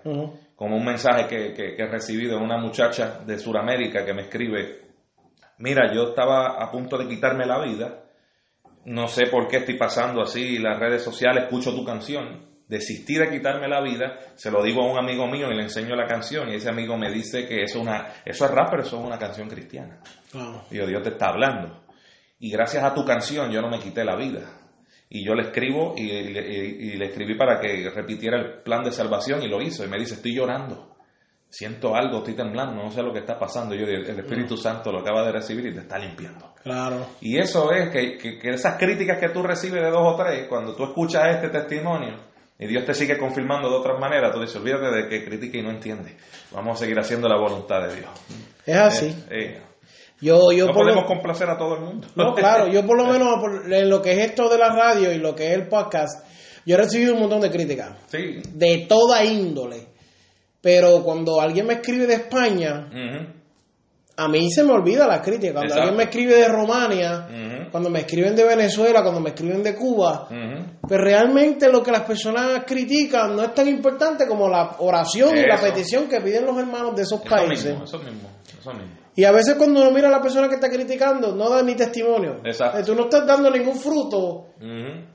como un mensaje que, que- que he recibido de una muchacha de Sudamérica que me escribe, mira, yo estaba a punto de quitarme la vida, no sé por qué estoy pasando así, las redes sociales, escucho tu canción, desistí de quitarme la vida, se lo digo a un amigo mío y le enseño la canción y ese amigo me dice que eso es, una, eso es rap, pero eso es una canción cristiana. Wow. Digo, Dios te está hablando. Y gracias a tu canción yo no me quité la vida. Y yo le escribo y, le- y- y le escribí para que repitiera el plan de salvación y lo hizo. Y me dice, estoy llorando. Siento algo, estoy temblando, no sé lo que está pasando. Yo digo, el Espíritu Santo lo acaba de recibir y te está limpiando. Claro. Y eso es que, que- que esas críticas que tú recibes de dos o tres, cuando tú escuchas este testimonio y Dios te sigue confirmando de otras maneras, tú dices, olvídate de que critica y no entiende. Vamos a seguir haciendo la voluntad de Dios. Es así. Eh, eh, Yo, yo no por lo- podemos complacer a todo el mundo. No, claro, yo por lo menos por- en lo que es esto de la radio y lo que es el podcast, yo he recibido un montón de críticas, Sí. de toda índole. Pero cuando alguien me escribe de España, a mí se me olvida la crítica. Cuando Exacto. alguien me escribe de Romania, ujú, cuando me escriben de Venezuela, cuando me escriben de Cuba, ujú. pues realmente lo que las personas critican no es tan importante como la oración y la petición que piden los hermanos de esos Eso países. mismo, eso mismo, eso mismo. Y a veces cuando uno mira a la persona que está criticando, no da ni testimonio. Exacto. Eh, Tú no estás dando ningún fruto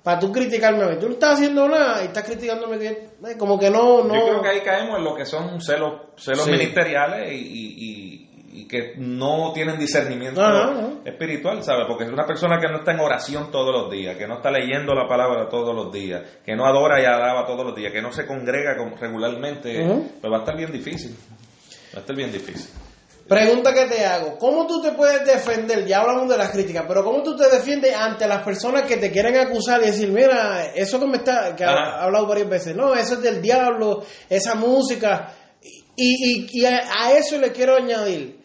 para tú criticarme a mí. Tú no estás haciendo nada y estás criticándome. que- eh, Como que no... no Yo creo que ahí caemos en lo que son celos, celos Sí. ministeriales y, y- que no tienen discernimiento Ajá, ajá. espiritual, ¿sabes? Porque es una persona que no está en oración todos los días, que no está leyendo la palabra todos los días, que no adora y alaba todos los días, que no se congrega con- regularmente, Ujú. pues va a estar bien difícil. Va a estar bien difícil. Pregunta que te hago. ¿Cómo tú te puedes defender? Ya hablamos de las críticas, pero ¿cómo tú te defiendes ante las personas que te quieren acusar y decir, mira, eso que me está, que ha hablado varias veces, no, eso es del diablo, esa música. Y, y- y a, a eso le quiero añadir,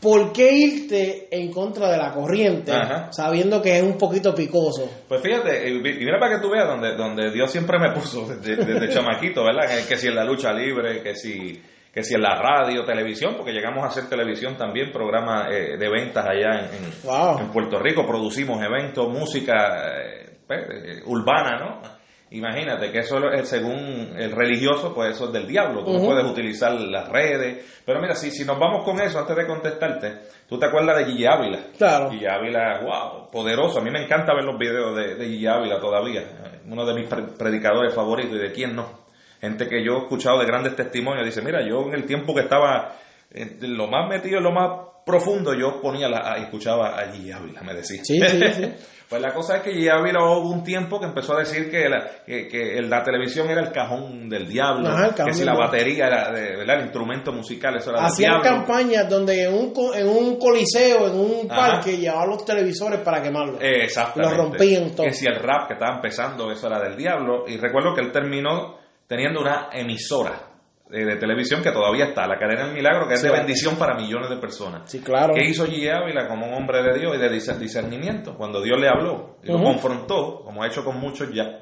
¿por qué irte en contra de la corriente Ajá. sabiendo que es un poquito picoso? Pues fíjate, y y mira para que tú veas donde, donde Dios siempre me puso desde, desde chamaquito, ¿verdad? Que, que si en la lucha libre, que si, que si en la radio, televisión, porque llegamos a hacer televisión también, programa eh, de ventas allá en, en- Wow. en Puerto Rico, producimos eventos, música eh, pues, eh, urbana, ¿no? Imagínate que eso es según el religioso, pues eso es del diablo. Tú no puedes utilizar las redes. Pero mira, si, si nos vamos con eso, antes de contestarte, tú te acuerdas de Gigi Ávila. Claro. Gigi Ávila, wow, poderoso. A mí me encanta ver los videos de, de Gigi Ávila todavía. Eh, Uno de mis pre- predicadores favoritos y de quién no. Gente que yo he escuchado de grandes testimonios. Dice, mira, yo en el tiempo que estaba en lo más metido, en lo más profundo, yo ponía la, escuchaba a Gigi Ávila, me decía. Sí, sí, sí. Pues la cosa es que Gigi Ávila hubo un tiempo que empezó a decir que la, que, que la televisión era el cajón del diablo, Ajá, cajón que si la batería era, de, ¿verdad? el instrumento musical, eso era del Hacían campañas donde en un, en un coliseo, en un Ajá. parque, llevaban los televisores para quemarlos. Eh, Exactamente. Rompían todo. Que si el rap que estaba empezando, eso era del diablo. Y recuerdo que él terminó teniendo una emisora eh, de televisión que todavía está, la cadena del milagro, que es Sí. de bendición para millones de personas. Sí, claro. ¿Qué hizo Gigi Ávila como un hombre de Dios y de dis- discernimiento? Cuando Dios le habló y lo confrontó, como ha hecho con muchos ya,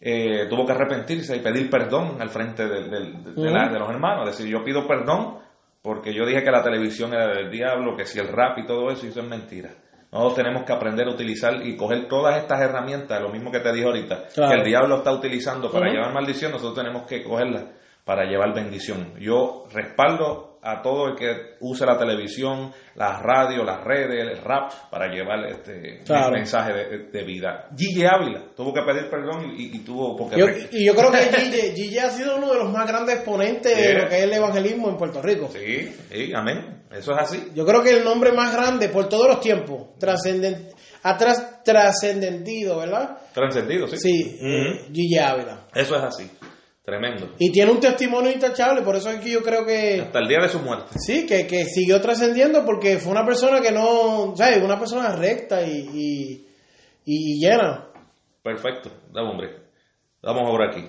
eh, tuvo que arrepentirse y pedir perdón al frente de, de- de- de la- de los hermanos. Es decir, yo pido perdón porque yo dije que la televisión era del diablo, que si el rap y todo eso, y eso es mentira. Nosotros tenemos que aprender a utilizar y coger todas estas herramientas, lo mismo que te dije ahorita, Claro. que el diablo está utilizando para llevar maldición, nosotros tenemos que cogerlas para llevar bendición. Yo respaldo a todo el que use la televisión, la radio, las redes, el rap, para llevar este Claro. mensaje de, de vida. Gigi Ávila tuvo que pedir perdón y, y tuvo... Porque Yo- y yo creo que Gigi, Gigi ha sido uno de los más grandes exponentes de lo que es el evangelismo en Puerto Rico. Sí, sí, amén. Eso es así. Yo creo que el nombre más grande por todos los tiempos, trascenden, ha tras- trascendendido, ¿verdad? Trascendido, sí. Sí, Gigi Ávila. Eso es así. Tremendo. Y tiene un testimonio intachable, por eso es que yo creo que Hasta el día de su muerte. sí, que, que siguió trascendiendo porque fue una persona que no, ¿sabes? Una persona recta y, y, y llena. Perfecto. Dame, hombre. Vamos ahora aquí.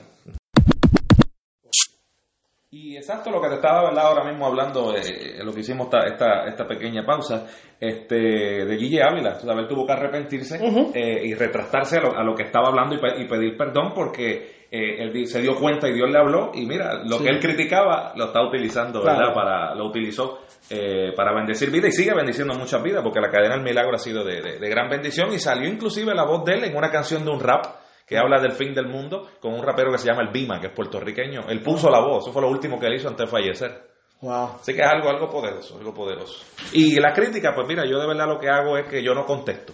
Y exacto lo que te estaba ¿verdad? ahora mismo hablando, eh, lo que hicimos esta, esta, esta pequeña pausa, este, de Guille Ávila. Sabes, él tuvo que arrepentirse eh, y retractarse a lo, a lo que estaba hablando y, pe- y pedir perdón porque eh, él se dio cuenta y Dios le habló y mira, lo que él criticaba lo está utilizando, ¿verdad? Para, lo utilizó eh, para bendecir vida y sigue bendiciendo muchas vidas porque la cadena del milagro ha sido de, de, gran bendición y salió inclusive la voz de él en una canción de un rap que habla del fin del mundo con un rapero que se llama El Bima, que es puertorriqueño. Él puso la voz, eso fue lo último que él hizo antes de fallecer. Wow. Así que es algo, algo poderoso, algo poderoso. Y la crítica, pues mira, yo de verdad lo que hago es que yo no contesto.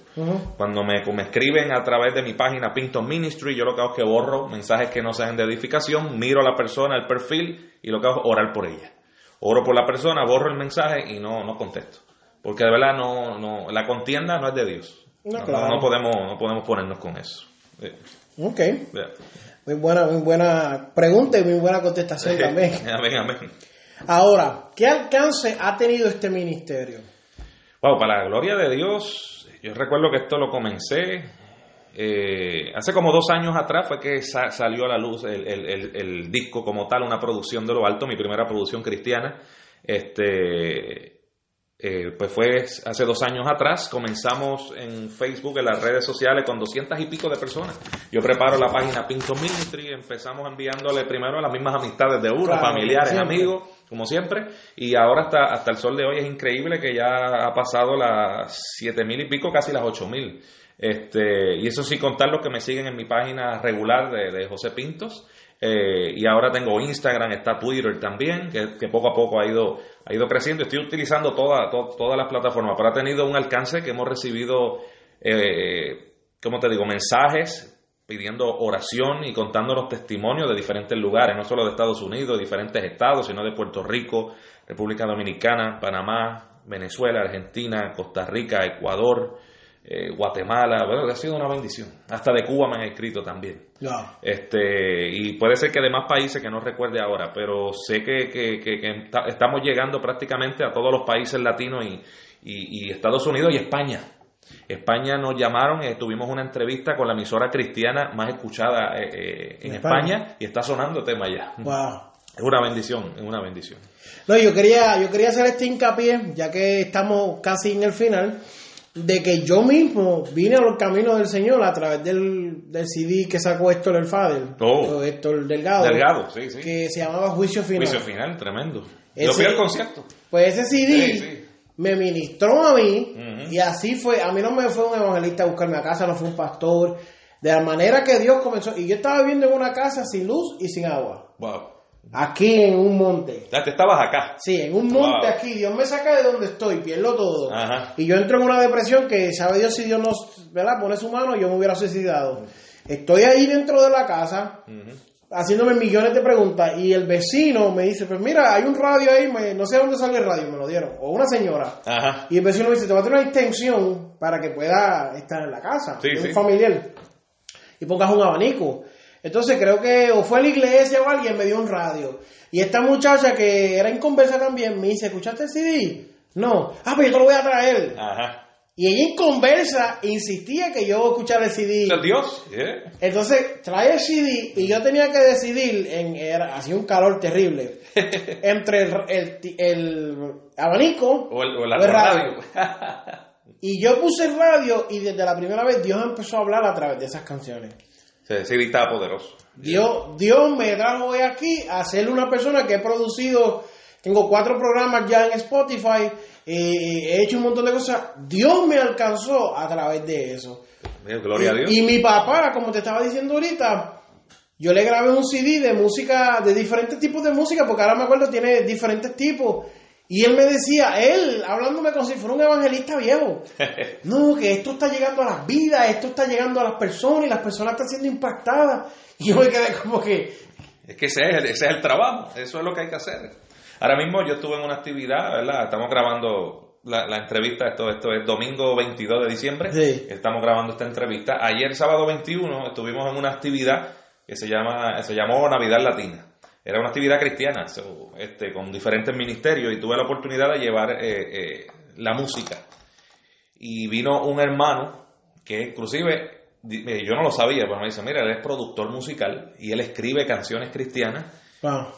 Cuando me, me, escriben a través de mi página Pinton Ministry, yo lo que hago es que borro mensajes que no sean de edificación, miro a la persona, el perfil, y lo que hago es orar por ella. Oro por la persona, borro el mensaje y no, no contesto. Porque de verdad no, no, la contienda no es de Dios. No, podemos, no podemos ponernos con eso. Ok. Muy buena, muy buena pregunta y muy buena contestación también. amén, amén. Ahora, ¿qué alcance ha tenido este ministerio? Wow, para la gloria de Dios, yo recuerdo que esto lo comencé eh, hace como dos años atrás fue que salió a la luz el, disco como tal, una producción de lo alto, mi primera producción cristiana. Este, eh, pues fue hace dos años atrás, comenzamos en Facebook, en las redes sociales, con doscientas y pico de personas. Yo preparo la página Pinto Ministry, empezamos enviándole primero a las mismas amistades de uno, familiares, amigos, como siempre, y ahora hasta, hasta el sol de hoy es increíble que ya ha pasado las siete mil y pico, casi las ocho mil. Este, y eso sin contar los que me siguen en mi página regular de, de José Pintos. Eh, y ahora tengo Instagram, está Twitter también, que, poco a poco ha ido, ha ido creciendo. Estoy utilizando toda, todas las plataformas, pero ha tenido un alcance que hemos recibido, eh, como te digo, mensajes pidiendo oración y contando los testimonios de diferentes lugares, no solo de Estados Unidos, diferentes estados, sino de Puerto Rico, República Dominicana, Panamá, Venezuela, Argentina, Costa Rica, Ecuador, eh, Guatemala, bueno, ha sido una bendición. Hasta de Cuba me han escrito también. Este, y puede ser que de más países que no recuerde ahora, pero sé que, que, que, estamos llegando prácticamente a todos los países latinos y, y, Estados Unidos y España. España nos llamaron y tuvimos una entrevista con la emisora cristiana más escuchada eh, eh, en, España? y está sonando tema ya. Es una bendición, es una bendición. No, yo quería, yo quería hacer este hincapié, ya que estamos casi en el final de que yo mismo vine a los caminos del Señor a través del, del CD que sacó Héctor el Fader, oh, Héctor Delgado, Delgado sí, sí. que se llamaba Juicio Final. Juicio Final, tremendo. Yo fui al concierto. Pues ese CD me ministró a mí y así fue. A mí no me fue un evangelista a buscarme a casa, no fue un pastor. De la manera que Dios comenzó. Y yo estaba viviendo en una casa sin luz y sin agua. Wow. Aquí en un monte. Te estabas acá. Sí, en un monte aquí. Dios me saca de donde estoy, pierdo todo. Y yo entro en una depresión que sabe Dios si Dios nos ¿verdad? pone su mano, yo me hubiera suicidado. Estoy ahí dentro de la casa, haciéndome millones de preguntas. Y el vecino me dice: Pues mira, hay un radio ahí, no sé dónde sale el radio, me lo dieron. O una señora. Y el vecino me dice: Te voy a tener una extensión para que pueda estar en la casa. Sí, un familiar. Y pongas un abanico. Entonces creo que o fue a la iglesia o alguien me dio un radio. Y esta muchacha que era en conversa también me dice, ¿escuchaste el CD? No. Ah, pues yo te lo voy a traer. Ajá. Y ella en conversa insistía que yo escuchara el CD. Dios. Entonces trae el CD y yo tenía que decidir, en, era, hacía un calor terrible, entre el, el, abanico o el, radio. y yo puse el radio y desde la primera vez Dios empezó a hablar a través de esas canciones. Sí, estaba poderoso. Dios, Dios me trajo hoy aquí a ser una persona que he producido, tengo cuatro programas ya en Spotify, he hecho un montón de cosas. Dios me alcanzó a través de eso. Gloria y, a Dios. Y mi papá, como te estaba diciendo ahorita, yo le grabé un CD de música, de diferentes tipos de música, porque ahora me acuerdo, tiene diferentes tipos. Y él me decía, él, hablándome como si fuera un evangelista viejo, no, que esto está llegando a las vidas, esto está llegando a las personas y las personas están siendo impactadas. Y yo me quedé como que... Es que ese es, el, ese es el trabajo, eso es lo que hay que hacer. Ahora mismo yo estuve en una actividad, ¿verdad? Estamos grabando la, entrevista, esto, esto es domingo 22 de diciembre, estamos grabando esta entrevista. Ayer, sábado 21, estuvimos en una actividad que se, llama, se llamó Navidad Latina era una actividad cristiana, este, con diferentes ministerios, y tuve la oportunidad de llevar eh, eh, la música. Y vino un hermano que inclusive, yo no lo sabía, pero me dice, mira, él es productor musical y él escribe canciones cristianas.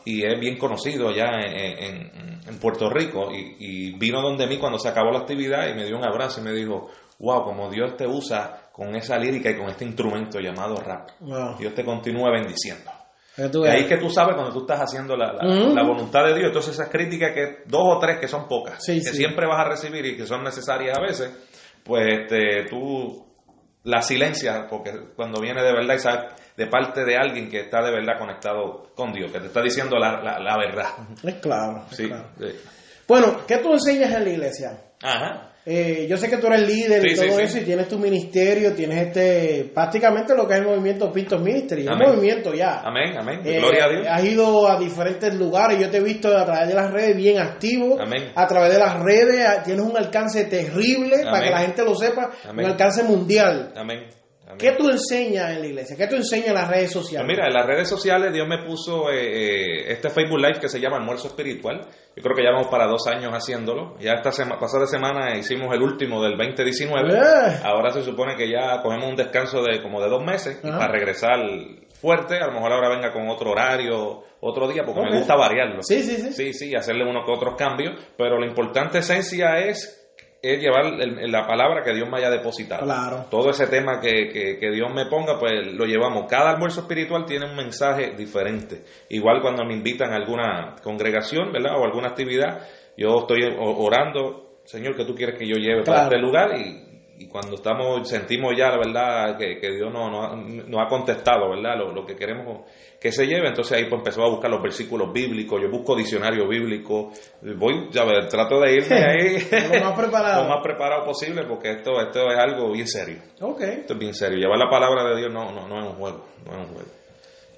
Y es bien conocido allá en, Puerto Rico. Y, y, vino donde mí cuando se acabó la actividad y me dio un abrazo y me dijo, wow, como Dios te usa con esa lírica y con este instrumento llamado rap. Dios te continúa bendiciendo. Y ahí que tú sabes cuando tú estás haciendo la, la, voluntad de Dios. Entonces esas críticas que dos o tres que son pocas, que siempre vas a recibir y que son necesarias a veces, pues este, tú la silencias porque cuando viene de verdad y sabes de parte de alguien que está de verdad conectado con Dios, que te está diciendo la, la, verdad. Es claro. sí, Bueno, ¿qué tú enseñas en la iglesia? Ajá. Eh, yo sé que tú eres líder y todo eso y tienes tu ministerio, tienes este prácticamente lo que es el movimiento Pintos Ministry, es un movimiento ya. Amén, amén. Eh, Gloria a Dios. Has ido a diferentes lugares, yo te he visto a través de las redes bien activo, amén. a través de las redes tienes un alcance terrible para que la gente lo sepa, un alcance mundial. Amén. ¿Qué tú enseñas en la iglesia? ¿Qué tú enseñas en las redes sociales? Pues mira, en las redes sociales Dios me puso eh, eh, este Facebook Live que se llama Almuerzo Espiritual. Yo creo que ya vamos para dos años haciéndolo. Ya esta semana, pasada semana hicimos el último del 2019. Eh. Ahora se supone que ya cogemos un descanso de como de dos meses para regresar fuerte. A lo mejor ahora venga con otro horario, otro día, porque me gusta variarlo. Sí, sí, sí. Sí, sí, hacerle unos que otros cambios. Pero la importante esencia es es llevar la palabra que Dios me haya depositado. Claro. Todo ese tema que, que, Dios me ponga, pues lo llevamos. Cada almuerzo espiritual tiene un mensaje diferente. Igual cuando me invitan a alguna congregación, ¿verdad? O alguna actividad, yo estoy orando, Señor, que tú quieres que yo lleve para este lugar y y cuando estamos sentimos ya la verdad que, que Dios nos no, no ha contestado verdad lo, lo, que queremos que se lleve. Entonces ahí pues empezó a buscar los versículos bíblicos. Yo busco diccionario bíblico. Voy ya ver, trato de irme ahí. Lo más preparado. Lo más preparado posible porque esto esto es algo bien serio. Okay. esto es bien serio. Llevar la palabra de Dios no no no es un juego no es un juego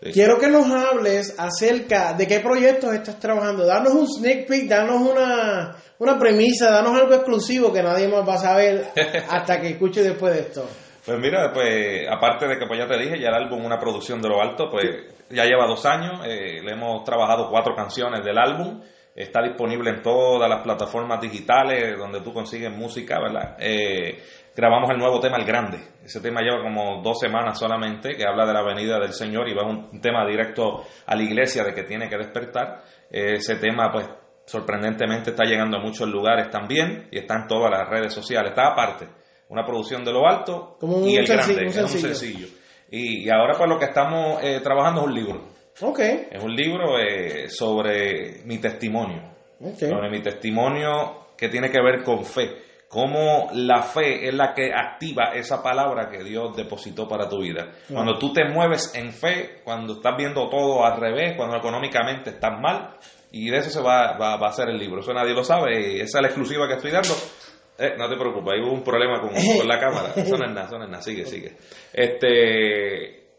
Quiero que nos hables acerca de qué proyectos estás trabajando. Danos un sneak peek, danos una, una premisa, danos algo exclusivo que nadie más va a saber hasta que escuche después de esto. Pues mira, pues aparte de que pues ya te dije, ya el álbum una producción de lo alto, pues ya lleva dos años, eh, le hemos trabajado cuatro canciones del álbum, está disponible en todas las plataformas digitales donde tú consigues música, ¿verdad? Eh, grabamos el nuevo tema El Grande. Ese tema lleva como dos semanas solamente, que habla de la venida del Señor y va un tema directo a la iglesia de que tiene que despertar. Ese tema, pues, sorprendentemente está llegando a muchos lugares también y está en todas las redes sociales. Está aparte, una producción de lo alto y el grande, es un sencillo. Y, ahora, pues, lo que estamos eh, trabajando es un libro. Okay. Es un libro eh, sobre mi testimonio. Sobre mi testimonio que tiene que ver con fe cómo la fe es la que activa esa palabra que Dios depositó para tu vida. Cuando tú te mueves en fe, cuando estás viendo todo al revés, cuando económicamente estás mal, y de eso se va, va, a hacer el libro. Eso nadie lo sabe, y esa es la exclusiva que estoy dando. Eh, no te preocupes, hay un problema con, con la cámara. Eso no es nada, eso no es nada. Sigue, sigue. Este,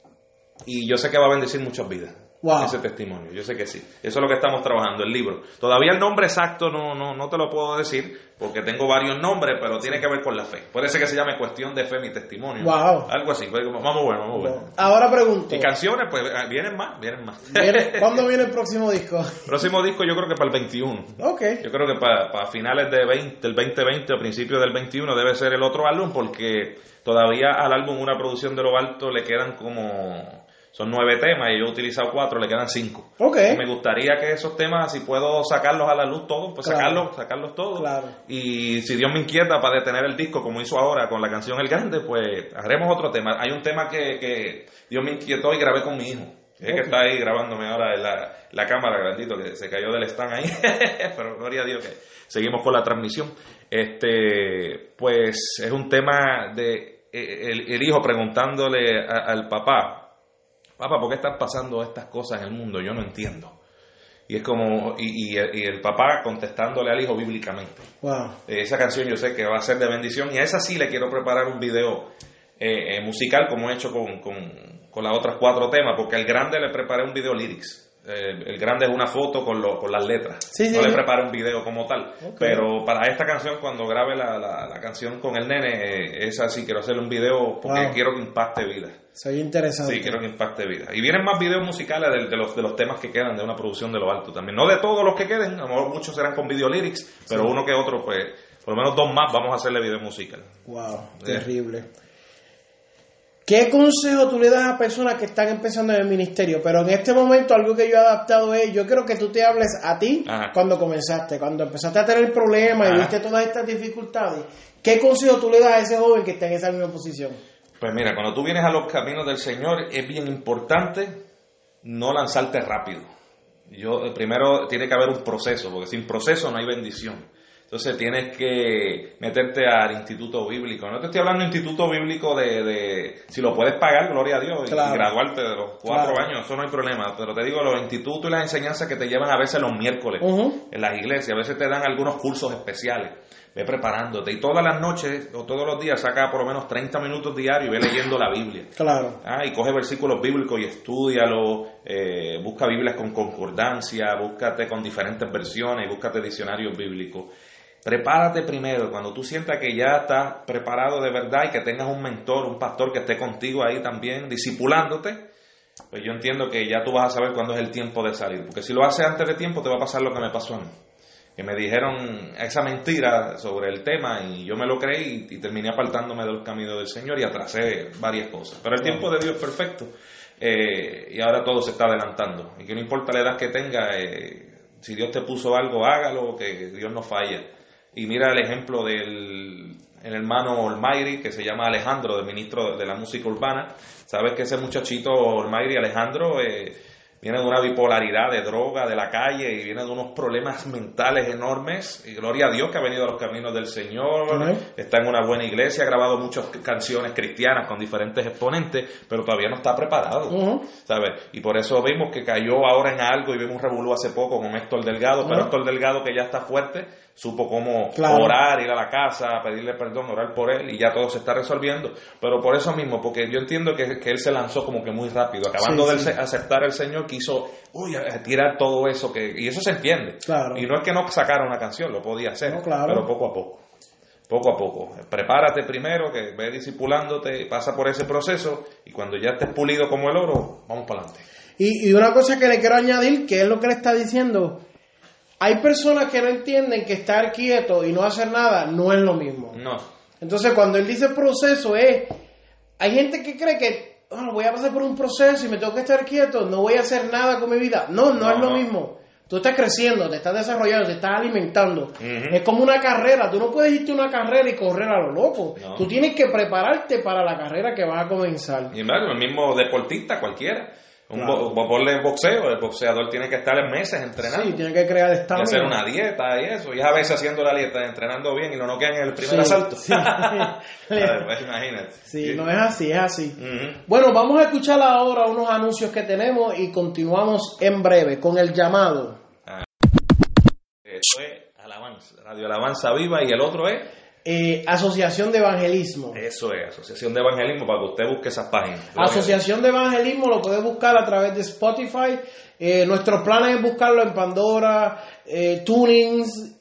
y yo sé que va a bendecir muchas vidas ese testimonio. Yo sé que sí. Eso es lo que estamos trabajando, el libro. Todavía el nombre exacto no, no, no te lo puedo decir porque tengo varios nombres, pero tiene que ver con la fe. Puede ser que se llame Cuestión de Fe, mi testimonio. Wow. Algo así. Vamos bueno, vamos bueno. Ahora pregunto. Y canciones, pues ah, vienen más, vienen más. ¿Cuándo viene el próximo disco? El próximo disco yo creo que para el 21. Ok. Yo creo que para, para finales de 20, del 2020 o principios del 21 debe ser el otro álbum porque todavía al álbum una producción de lo alto le quedan como son nueve temas y yo he utilizado cuatro, le quedan cinco. Okay. Me gustaría que esos temas, si puedo sacarlos a la luz todos, pues sacarlos, sacarlos todos. Claro. Y si Dios me inquieta para detener el disco, como hizo ahora con la canción El Grande, pues haremos otro tema. Hay un tema que, que Dios me inquietó y grabé con mi hijo. Es que está ahí grabándome ahora la, la cámara, grandito, que se cayó del stand ahí. Pero gloria a Dios que seguimos con la transmisión. Este, pues es un tema de eh, el, hijo preguntándole al papá, papá, ¿por qué están pasando estas cosas en el mundo? Yo no entiendo. Y es como, y, el papá contestándole al hijo bíblicamente. Wow. Esa canción yo sé que va a ser de bendición y a esa sí le quiero preparar un video eh, eh, musical como he hecho con, con, con las otras cuatro temas, porque al grande le preparé un video lyrics. Eh, el grande es una foto con, lo, con las letras. no le preparé un video como tal. Pero para esta canción, cuando grabe la, la, canción con el nene, eh, es así, quiero hacerle un video porque quiero que impacte vida. Soy interesante. Sí, quiero que impacte vida. Y vienen más videos musicales de, los, de los temas que quedan de una producción de lo alto también. No de todos los que queden, a lo mejor muchos serán con video lyrics, pero uno que otro, pues, por lo menos dos más vamos a hacerle video musical. Wow, terrible. ¿Qué consejo tú le das a personas que están empezando en el ministerio? Pero en este momento algo que yo he adaptado es, yo quiero que tú te hables a ti Ajá. cuando comenzaste, cuando empezaste a tener problemas y Ajá. viste todas estas dificultades. ¿Qué consejo tú le das a ese joven que está en esa misma posición? Pues mira, cuando tú vienes a los caminos del Señor es bien importante no lanzarte rápido. Yo eh, primero tiene que haber un proceso, porque sin proceso no hay bendición. Entonces tienes que meterte al instituto bíblico. No te estoy hablando de instituto bíblico de, de- si lo puedes pagar, gloria a Dios, y- Claro. y graduarte de los cuatro Claro. años, eso no hay problema. Pero te digo, los institutos y las enseñanzas que te llevan a veces los miércoles en las iglesias, a veces te dan algunos cursos especiales. Ve preparándote y todas las noches o todos los días saca por lo menos 30 minutos diarios y ve leyendo la Biblia. Claro. Ah, y coge versículos bíblicos y estudialo, eh, busca Biblias con concordancia, búscate con diferentes versiones, búscate diccionarios bíblicos. Prepárate primero, cuando tú sientas que ya estás preparado de verdad y que tengas un mentor, un pastor que esté contigo ahí también, discipulándote, pues yo entiendo que ya tú vas a saber cuándo es el tiempo de salir. Porque si lo haces antes de tiempo, te va a pasar lo que me pasó a mí. Que me dijeron esa mentira sobre el tema y yo me lo creí y, y terminé apartándome de los caminos del Señor y atrasé varias cosas. Pero el tiempo de Dios es perfecto eh, y ahora todo se está adelantando. Y que no importa la edad que tenga, eh, si Dios te puso algo, hágalo, que Dios no falla. Y mira el ejemplo del el hermano Olmairi, que se llama Alejandro, del ministro de la música urbana. Sabes que ese muchachito Olmairi, Alejandro, eh, viene de una bipolaridad de droga, de la calle, y viene de unos problemas mentales enormes. Y gloria a Dios que ha venido a los caminos del Señor, está en una buena iglesia, ha grabado muchas canciones cristianas con diferentes exponentes, pero todavía no está preparado. Ujú. ¿sabes? Y por eso vimos que cayó ahora en algo y vimos un revolú hace poco con Héctor Delgado, pero Ajá. Héctor Delgado que ya está fuerte, supo cómo Claro. orar, ir a la casa, pedirle perdón, orar por él y ya todo se está resolviendo. Pero por eso mismo, porque yo entiendo que, que él se lanzó como que muy rápido, acabando Sí, de sí. aceptar al Señor, quiso uy, tirar todo eso, que y eso se entiende. Claro. Y no es que no sacara una canción, lo podía hacer, No, claro. pero poco a poco. Poco a poco. Prepárate primero, que ve disipulándote, pasa por ese proceso y cuando ya estés pulido como el oro, vamos para adelante. Y, y una cosa que le quiero añadir, que es lo que le está diciendo, hay personas que no entienden que estar quieto y no hacer nada no es lo mismo. No, Entonces, cuando él dice proceso, es. Hay gente que cree que "Ah, voy a pasar por un proceso y me tengo que estar quieto, no voy a hacer nada con mi vida. No, no, No, es lo no. mismo. Tú estás creciendo, te estás desarrollando, te estás alimentando. Es como una carrera. Tú no puedes irte a una carrera y correr a lo loco. No. Tú tienes que prepararte para la carrera que vas a comenzar. y claro, el mismo deportista cualquiera. Un Claro. bo- ponle boxeo, el boxeador tiene que estar meses entrenando. Sí, tienes que crear estamina. hacer una dieta y eso. Y a veces haciendo la dieta, entrenando bien y no nos quedan en el primer Sí, asalto. sí. Ay, pues, imagínate. Sí, no es así, es así. Bueno, vamos a escuchar ahora unos anuncios que tenemos y continuamos en breve con el llamado. Esto es Alabanza, Radio Alabanza Viva y el otro es, Eh, Asociación de Evangelismo. eso es, Asociación de Evangelismo, para que usted busque esas páginas. Asociación de Evangelismo lo puede buscar a través de Spotify. Eh, nuestro plan es buscarlo en Pandora, eh, Tunings,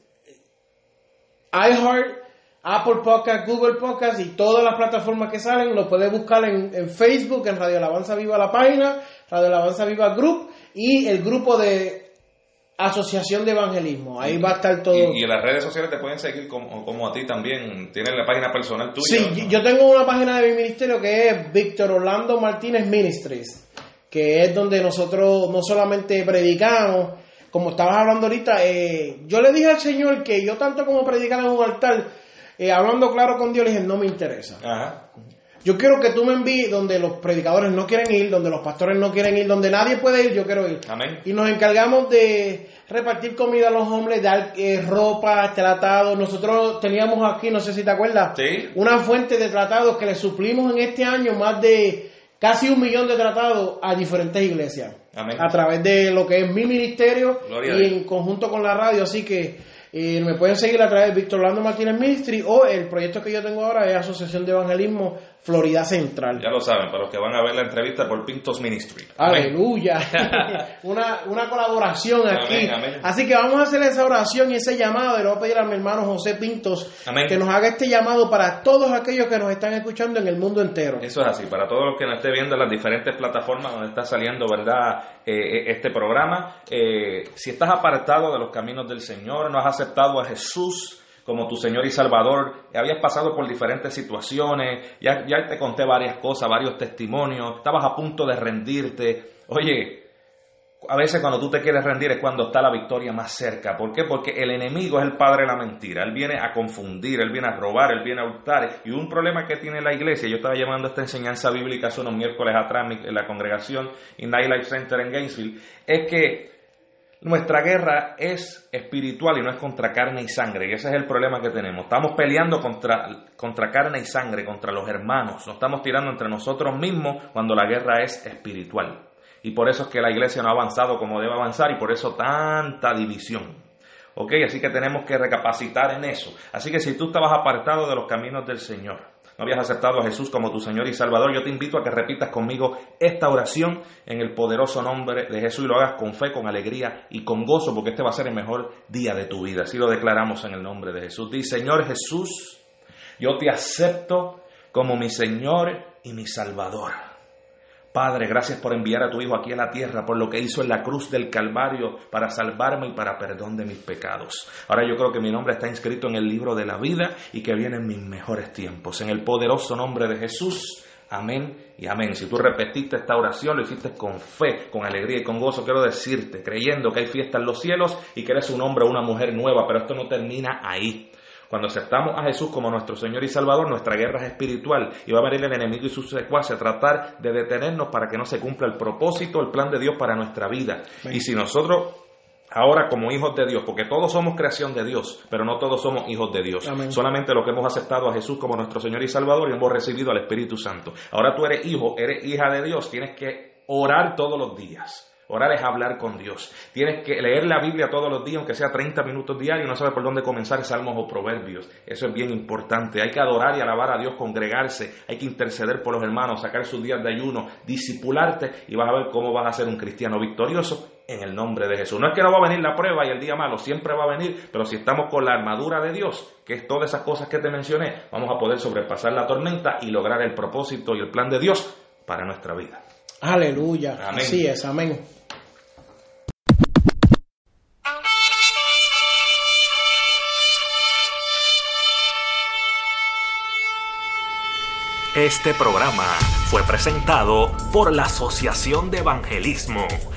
iHeart, Apple Podcast, Google Podcast y todas las plataformas que salen. Lo puede buscar en, en Facebook, en Radio Alabanza Viva la página, Radio Alabanza Viva Group y el grupo de Asociación de Evangelismo. Ahí va a estar todo. Y, y en las redes sociales te pueden seguir como, como a ti también. Tienes la página personal tuya. Sí, ¿no? yo tengo una página de mi ministerio que es Víctor Orlando Martínez Ministries, que es donde nosotros no solamente predicamos, como estabas hablando ahorita, eh, yo le dije al Señor que yo tanto como predicar en un altar, eh, hablando claro con Dios, le dije, no me interesa. Ajá. Yo quiero que tú me envíes donde los predicadores no quieren ir, donde los pastores no quieren ir, donde nadie puede ir, yo quiero ir. Amén. Y nos encargamos de repartir comida a los hombres, dar eh, ropa, tratados. Nosotros teníamos aquí, no sé si te acuerdas, Sí. una fuente de tratados que le suplimos en este año más de casi un millón de tratados a diferentes iglesias. Amén. A través de lo que es mi ministerio Gloria y en conjunto con la radio. Así que eh, me pueden seguir a través de Víctor Orlando Martínez Ministry o el proyecto que yo tengo ahora es Asociación de Evangelismo Florida Central. Ya lo saben, para los que van a ver la entrevista por Pintos Ministry. Aleluya. una, una colaboración aquí. Amén. Así que vamos a hacer esa oración y ese llamado. Y le voy a pedir a mi hermano José Pintos Amén. que nos haga este llamado para todos aquellos que nos están escuchando en el mundo entero. Eso es así, para todos los que nos esté viendo en las diferentes plataformas donde está saliendo, ¿verdad? Eh, eh, este programa, eh, si estás apartado de los caminos del Señor, no has aceptado a Jesús como tu Señor y Salvador, habías pasado por diferentes situaciones, ya, te conté varias cosas, varios testimonios, estabas a punto de rendirte. Oye, a veces cuando tú te quieres rendir es cuando está la victoria más cerca. ¿Por qué? Porque el enemigo es el padre de la mentira. Él viene a confundir, él viene a robar, él viene a hurtar. Y un problema que tiene la iglesia, yo estaba llevando esta enseñanza bíblica hace unos miércoles atrás en la congregación in Night Life Center en Gainesville, es que nuestra guerra es espiritual y no es contra carne y sangre. Y ese es el problema que tenemos. Estamos peleando contra, contra carne y sangre, contra los hermanos. Nos estamos tirando entre nosotros mismos cuando la guerra es espiritual. Y por eso es que la iglesia no ha avanzado como debe avanzar y por eso tanta división. ¿Ok? Así que tenemos que recapacitar en eso. Así que si tú estabas apartado de los caminos del Señor, no habías aceptado a Jesús como tu Señor y Salvador, yo te invito a que repitas conmigo esta oración en el poderoso nombre de Jesús y lo hagas con fe, con alegría y con gozo, porque este va a ser el mejor día de tu vida. Así lo declaramos en el nombre de Jesús. Dice, Señor Jesús, yo te acepto como mi Señor y mi Salvador. Padre, gracias por enviar a tu Hijo aquí a la tierra, por lo que hizo en la cruz del Calvario para salvarme y para perdón de mis pecados. Ahora yo creo que mi nombre está inscrito en el libro de la vida y que vienen mis mejores tiempos. En el poderoso nombre de Jesús. Amén y amén. Si tú repetiste esta oración, lo hiciste con fe, con alegría y con gozo, quiero decirte, creyendo que hay fiesta en los cielos y que eres un hombre o una mujer nueva, pero esto no termina ahí. Cuando aceptamos a Jesús como nuestro Señor y Salvador, nuestra guerra es espiritual y va a venir el enemigo y sus secuaces a tratar de detenernos para que no se cumpla el propósito, el plan de Dios para nuestra vida. Y si nosotros ahora como hijos de Dios, porque todos somos creación de Dios, pero no todos somos hijos de Dios. Solamente los que hemos aceptado a Jesús como nuestro Señor y Salvador y hemos recibido al Espíritu Santo. Ahora tú eres hijo, eres hija de Dios, tienes que orar todos los días. Orar es hablar con Dios. Tienes que leer la Biblia todos los días, aunque sea 30 minutos diarios, no sabes por dónde comenzar salmos o proverbios. Eso es bien importante. Hay que adorar y alabar a Dios, congregarse, hay que interceder por los hermanos, sacar sus días de ayuno, disipularte y vas a ver cómo vas a ser un cristiano victorioso en el nombre de Jesús. No es que no va a venir la prueba y el día malo, siempre va a venir, pero si estamos con la armadura de Dios, que es todas esas cosas que te mencioné, vamos a poder sobrepasar la tormenta y lograr el propósito y el plan de Dios para nuestra vida. Aleluya. Así es, amén. Este programa fue presentado por la Asociación de Evangelismo.